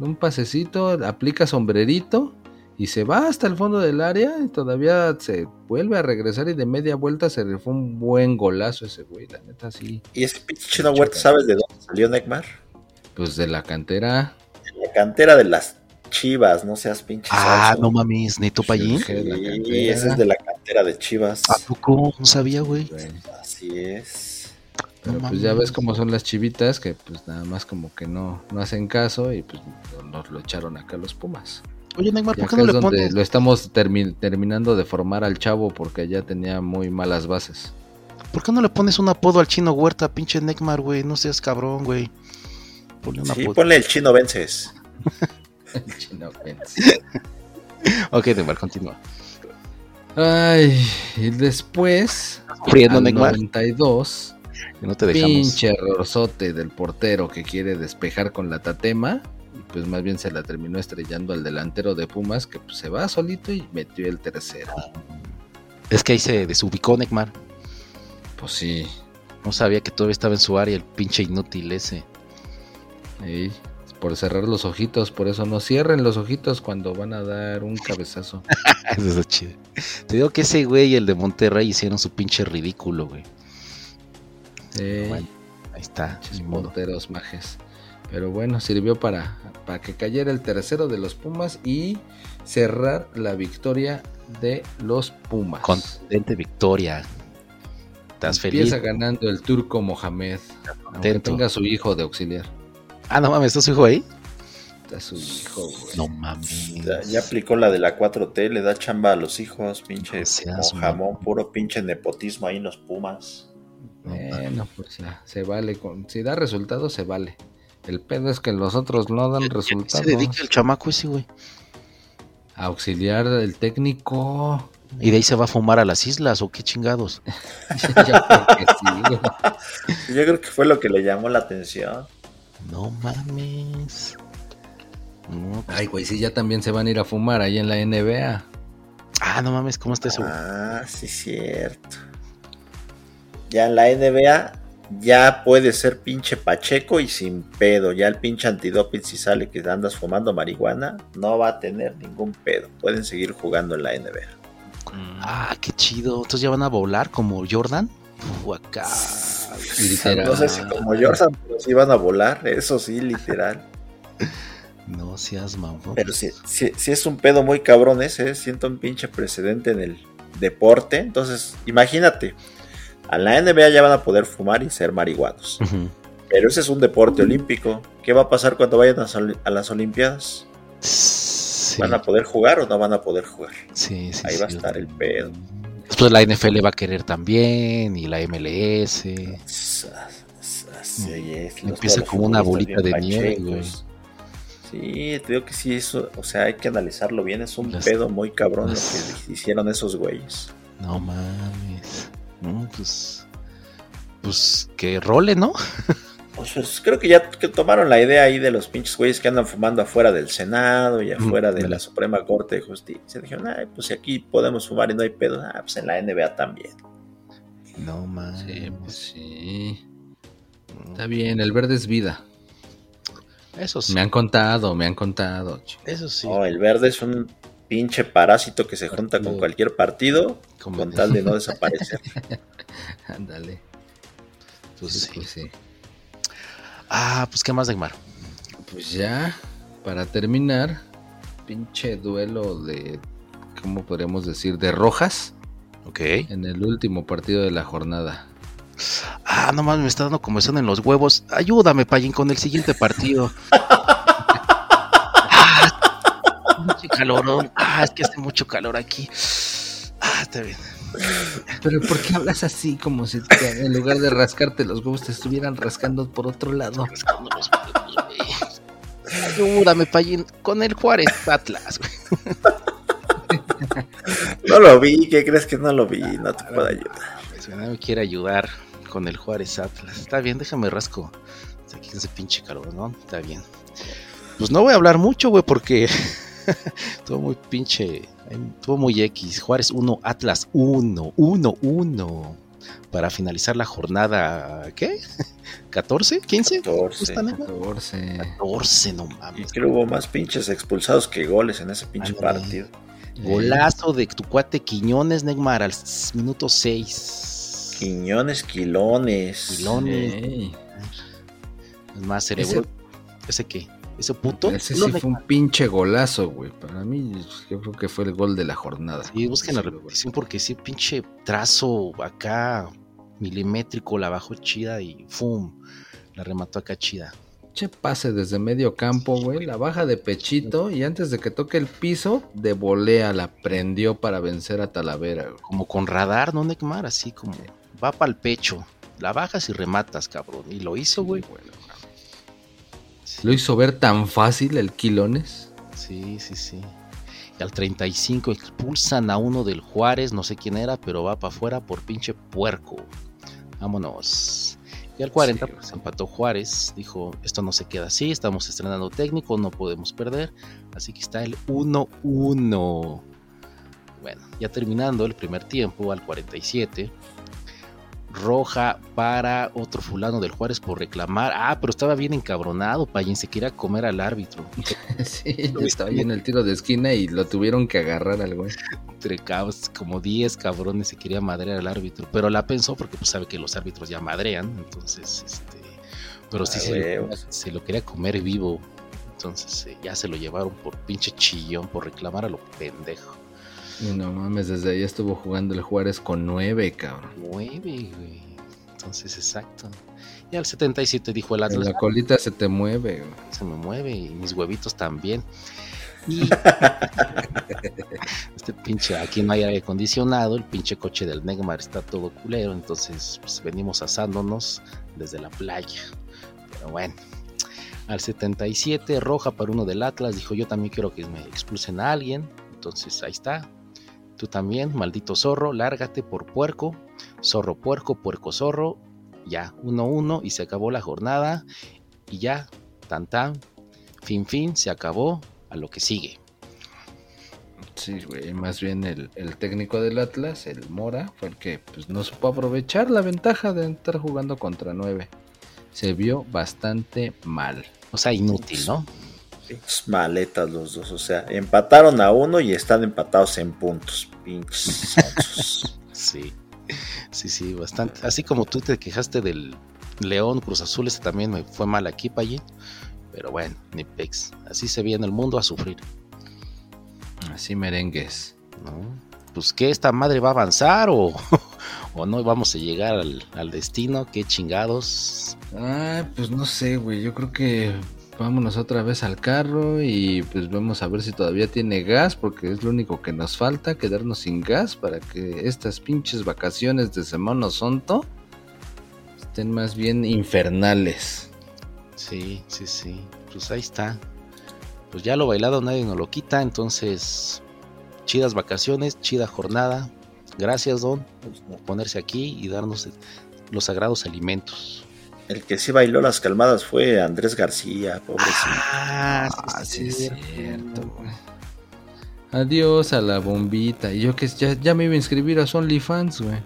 Un pasecito, aplica sombrerito y se va hasta el fondo del área y todavía se vuelve a regresar y de media vuelta se le fue un buen golazo ese güey, la neta sí. ¿Y ese pinche chino huerta sabes de dónde salió Neymar? Pues de la cantera. La cantera de las Chivas, no seas pinche. Ah, salso. no mames, Neto Payín. Sí, de ese es de la cantera de Chivas. ¿A poco? No sabía, güey. Así es. Pero No pues ya ves cómo son las chivitas que pues nada más como que no, no hacen caso y pues nos lo echaron acá los Pumas. Oye, Neymar, ¿por qué no es le donde pones? lo estamos termi- terminando de formar al chavo porque ya tenía muy malas bases. ¿Por qué no le pones un apodo al chino Huerta, pinche Neymar, güey? No seas cabrón, güey. Ponle un Sí, apodo. ponle el chino vences. Chino Benz. Ok, Neymar, continúa. Ay, y después, Friendo, al Neymar. 92, Que no te dejamos. pinche errorzote del portero que quiere despejar con la tatema. Pues más bien se la terminó estrellando al delantero de Pumas que pues, se va solito y metió el tercero. Es que ahí se desubicó Neymar. Pues sí, No sabía que todavía estaba en su área el pinche inútil ese. Por cerrar los ojitos, por eso no cierren los ojitos cuando van a dar un cabezazo. Eso está chido. Te digo que ese güey y el de Monterrey hicieron su pinche ridículo, güey. Ey, Bueno, ahí está. monteros majes. Pero bueno, sirvió para, para que cayera el tercero de los Pumas y cerrar la victoria de los Pumas. Contundente victoria. ¿Estás feliz? Empieza ganando el turco Mohamed. Aunque tenga su hijo de auxiliar. Ah, no mames, ¿está su hijo ahí? Está su hijo, güey. No mames. Ya, ya aplicó la de la 4T, le da chamba a los hijos, pinche No seas jamón, puro pinche nepotismo ahí en los Pumas. Bueno, pues ya, se vale. Con, si da resultados, se vale. El pedo es que los otros no dan ¿A qué resultados. se dedica el chamaco ese, güey? Auxiliar del técnico. ¿Y de ahí se va a fumar a las islas o qué chingados? Ya creo que sí. Yo creo que fue lo que le llamó la atención. No mames. No, pues- Ay, güey, sí, ya también se van a ir a fumar ahí en la NBA. Ah, no mames, ¿cómo está eso? Ah, sí, cierto. Ya en la NBA ya puede ser pinche Pacheco y sin pedo. Ya el pinche antidoping, si sale que andas fumando marihuana, no va a tener ningún pedo. Pueden seguir jugando en la NBA. Ah, qué chido. Entonces ya van a volar como Jordan. Uh, acá. Literal. No sé si como Jordan, pero sí van a volar, eso sí, literal. No seas mamón. Pero si, si, si es un pedo muy cabrón ese, siento un pinche precedente en el deporte. Entonces, imagínate, a la NBA ya van a poder fumar y ser marihuanos. Pero ese es un deporte olímpico. ¿Qué va a pasar cuando vayan a, las Olimpiadas? Sí, ¿Van a poder jugar o no van a poder jugar? sí, sí, ahí va a estar el pedo. Después la NFL va a querer también y la MLS. Es, Empieza como una bolita de nieve. Sí, te digo que sí, eso, o sea, hay que analizarlo bien. Es un Las- pedo muy cabrón las- lo que hicieron esos güeyes. No mames. No, pues. Pues que role, ¿no? Pues, pues, creo que ya que tomaron la idea ahí de los pinches güeyes que andan fumando afuera del Senado y afuera de la Suprema Corte de Justicia. Dijeron, ay, pues si aquí podemos fumar y no hay pedo, ah, pues en la NBA también. No mames. Sí, pues sí. Está bien, el verde es vida. Eso sí. Me han contado, me han contado. Eso sí. No, el verde es un pinche parásito que se junta con cualquier partido Como- con tal de no desaparecer. Ándale. Pues Sí, sí. pues sí. Ah, pues qué más, Neymar. Pues ya, para terminar, pinche duelo de, ¿cómo podríamos decir? De rojas Ok. en el último partido de la jornada. Ah, no mames, me está dando comezón en los huevos. Ayúdame, Payín, con el siguiente partido. ah, pinche calorón. Ah, es que hace mucho calor aquí. Ah, está bien. Pero ¿por qué hablas así como si te- en lugar de rascarte los huevos te estuvieran rascando por otro lado? Rascando los huevos, güey. Ayúdame, Payín, con el Juárez Atlas, güey. No lo vi, ¿qué crees que no lo vi? No te puedo ayudar. Pues, no me quiere ayudar con el Juárez Atlas. Está bien, déjame rasco. Aquí ese pinche calor, ¿no? Está bien. Pues no voy a hablar mucho, güey, porque estuvo muy pinche. Estuvo muy X. Juárez 1, Atlas 1, 1, 1. para finalizar la jornada, ¿qué? ¿14? ¿15? 14. ¿Está, Neymar? 14. 14, no mames. creo hubo más pinches expulsados que goles en ese pinche partido. Golazo de tu cuate Quiñones, Neymar, al minuto 6. Quiñones, quilones. Quilones. Es más, cerebro. ¿Ese qué? ¿Ese puto? Ese sí fue un pinche golazo, güey. Para mí, yo creo que fue el gol de la jornada. Sí, busquen la Sí, repetición porque ese pinche trazo acá milimétrico la bajó chida y ¡fum! La remató acá chida. Pinche pase desde medio campo, güey. La baja de pechito y antes de que toque el piso, de volea la prendió para vencer a Talavera, güey. Como con radar, ¿no, Neymar? Así como va para el pecho. La bajas y rematas, cabrón. Y lo hizo, güey. Sí. Lo hizo ver tan fácil el Quilones. Sí, sí, sí. Y al 35 expulsan a uno del Juárez, no sé quién era, pero va para afuera por pinche puerco. Vámonos. Y al 40 Sí, pues empató Juárez, dijo, esto no se queda así, estamos estrenando técnico, no podemos perder, así que está el 1-1. Bueno, ya terminando el primer tiempo al 47, roja para otro fulano del Juárez por reclamar, ah, pero estaba bien encabronado, Payín, se quería comer al árbitro. sí, estaba ahí en el tiro de esquina y lo tuvieron que agarrar al güey. entre cabos, como 10 cabrones se quería madrear al árbitro, pero la pensó porque pues sabe que los árbitros ya madrean, entonces este pero sí Ah, se, lo, se lo quería comer vivo. Entonces eh, ya se lo llevaron por pinche chillón, por reclamar a lo pendejo. Y no mames, desde ahí estuvo jugando el Juárez con nueve, cabrón. 9, güey. Entonces, exacto. Y al 77 dijo el En Atlas, la colita se te mueve, güey. se me mueve y mis huevitos también. Y este pinche, aquí no hay aire acondicionado, el pinche coche del Neymar está todo culero, entonces pues, venimos asándonos desde la playa. Pero bueno, al 77, roja para uno del Atlas, dijo yo también quiero que me expulsen a alguien, entonces ahí está. Tú también, maldito zorro, lárgate por puerco, zorro puerco, puerco zorro, ya, 1-1 y se acabó la jornada y ya, tan tan, fin fin, se acabó a lo que sigue. Sí, güey, más bien el, el técnico del Atlas, el Mora, fue el que pues, no supo aprovechar la ventaja de estar jugando contra nueve. Se vio bastante mal. O sea, inútil, ¿no? Pinches maletas los dos. O sea, empataron a uno y están empatados en puntos. Pinches. Sí, sí, sí, bastante. Así como tú te quejaste del León Cruz Azul, ese también me fue mal aquí, Payín. Pero bueno, ni pex. Así se viene el mundo a sufrir, Así merengues. ¿no? Pues que esta madre va a avanzar o, o no vamos a llegar al, al destino, qué chingados. Ah, pues no sé, güey. Yo creo que vámonos otra vez al carro y pues vamos a ver si todavía tiene gas, porque es lo único que nos falta, quedarnos sin gas para que estas pinches vacaciones de Semana Santo estén más bien infernales. Sí, sí, sí. Pues ahí está. Pues ya lo bailado nadie nos lo quita, entonces chidas vacaciones, chida jornada. Gracias, Don, por ponerse aquí y darnos los sagrados alimentos. El que sí bailó las calmadas fue Andrés García, pobrecito. Ah, Ah, sí es cierto, güey. Adiós a la bombita. Y yo que ya, ya me iba a inscribir a Su Fans, güey.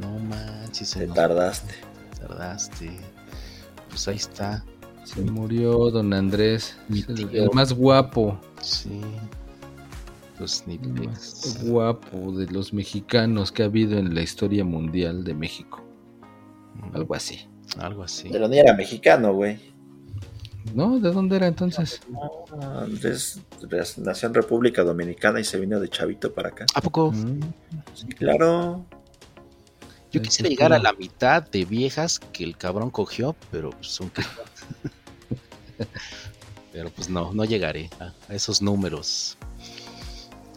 No manches, se Te tardaste. tardaste. Pues ahí está. Se murió don Andrés. El, tío. el más guapo. Sí. Ni el más guapo de los mexicanos que ha habido en la historia mundial de México. Algo así. Algo así. Pero ni era mexicano, güey. ¿No? ¿De dónde era entonces? No, Andrés nació en República Dominicana y se vino de chavito para acá. ¿A poco? Mm, Sí, claro. Yo quisiera llegar a la mitad de viejas que el cabrón cogió, pero pues son que- Pero pues no, no llegaré a, a esos números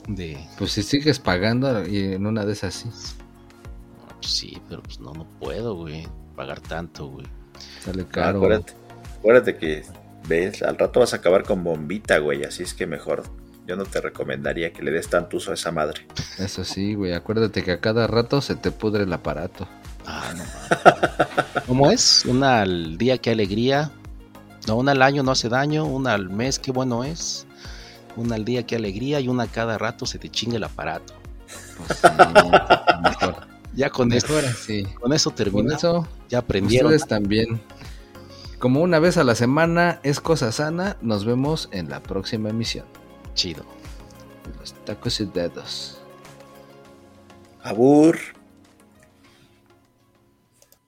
de Pues si sigues pagando y en una de esas sí. pues sí, pero pues no, no puedo, güey, pagar tanto, güey. Sale caro. Acuérdate, acuérdate que ves, al rato vas a acabar con bombita, güey. Así es que mejor yo no te recomendaría que le des tanto uso a esa madre. Eso sí, güey. Acuérdate que a cada rato se te pudre el aparato. Ah, no. mames. ¿Cómo es? Una al día, qué alegría. No, una al año no hace daño, una al mes, qué bueno es. Una al día, qué alegría, y una cada rato se te chinga el aparato. Pues sí, mejor. Ya con eso, así. con eso terminó. eso, Ya aprendieron. ustedes también. Como una vez a la semana es cosa sana, nos vemos en la próxima emisión. Chido. Los tacos y dedos. Abur.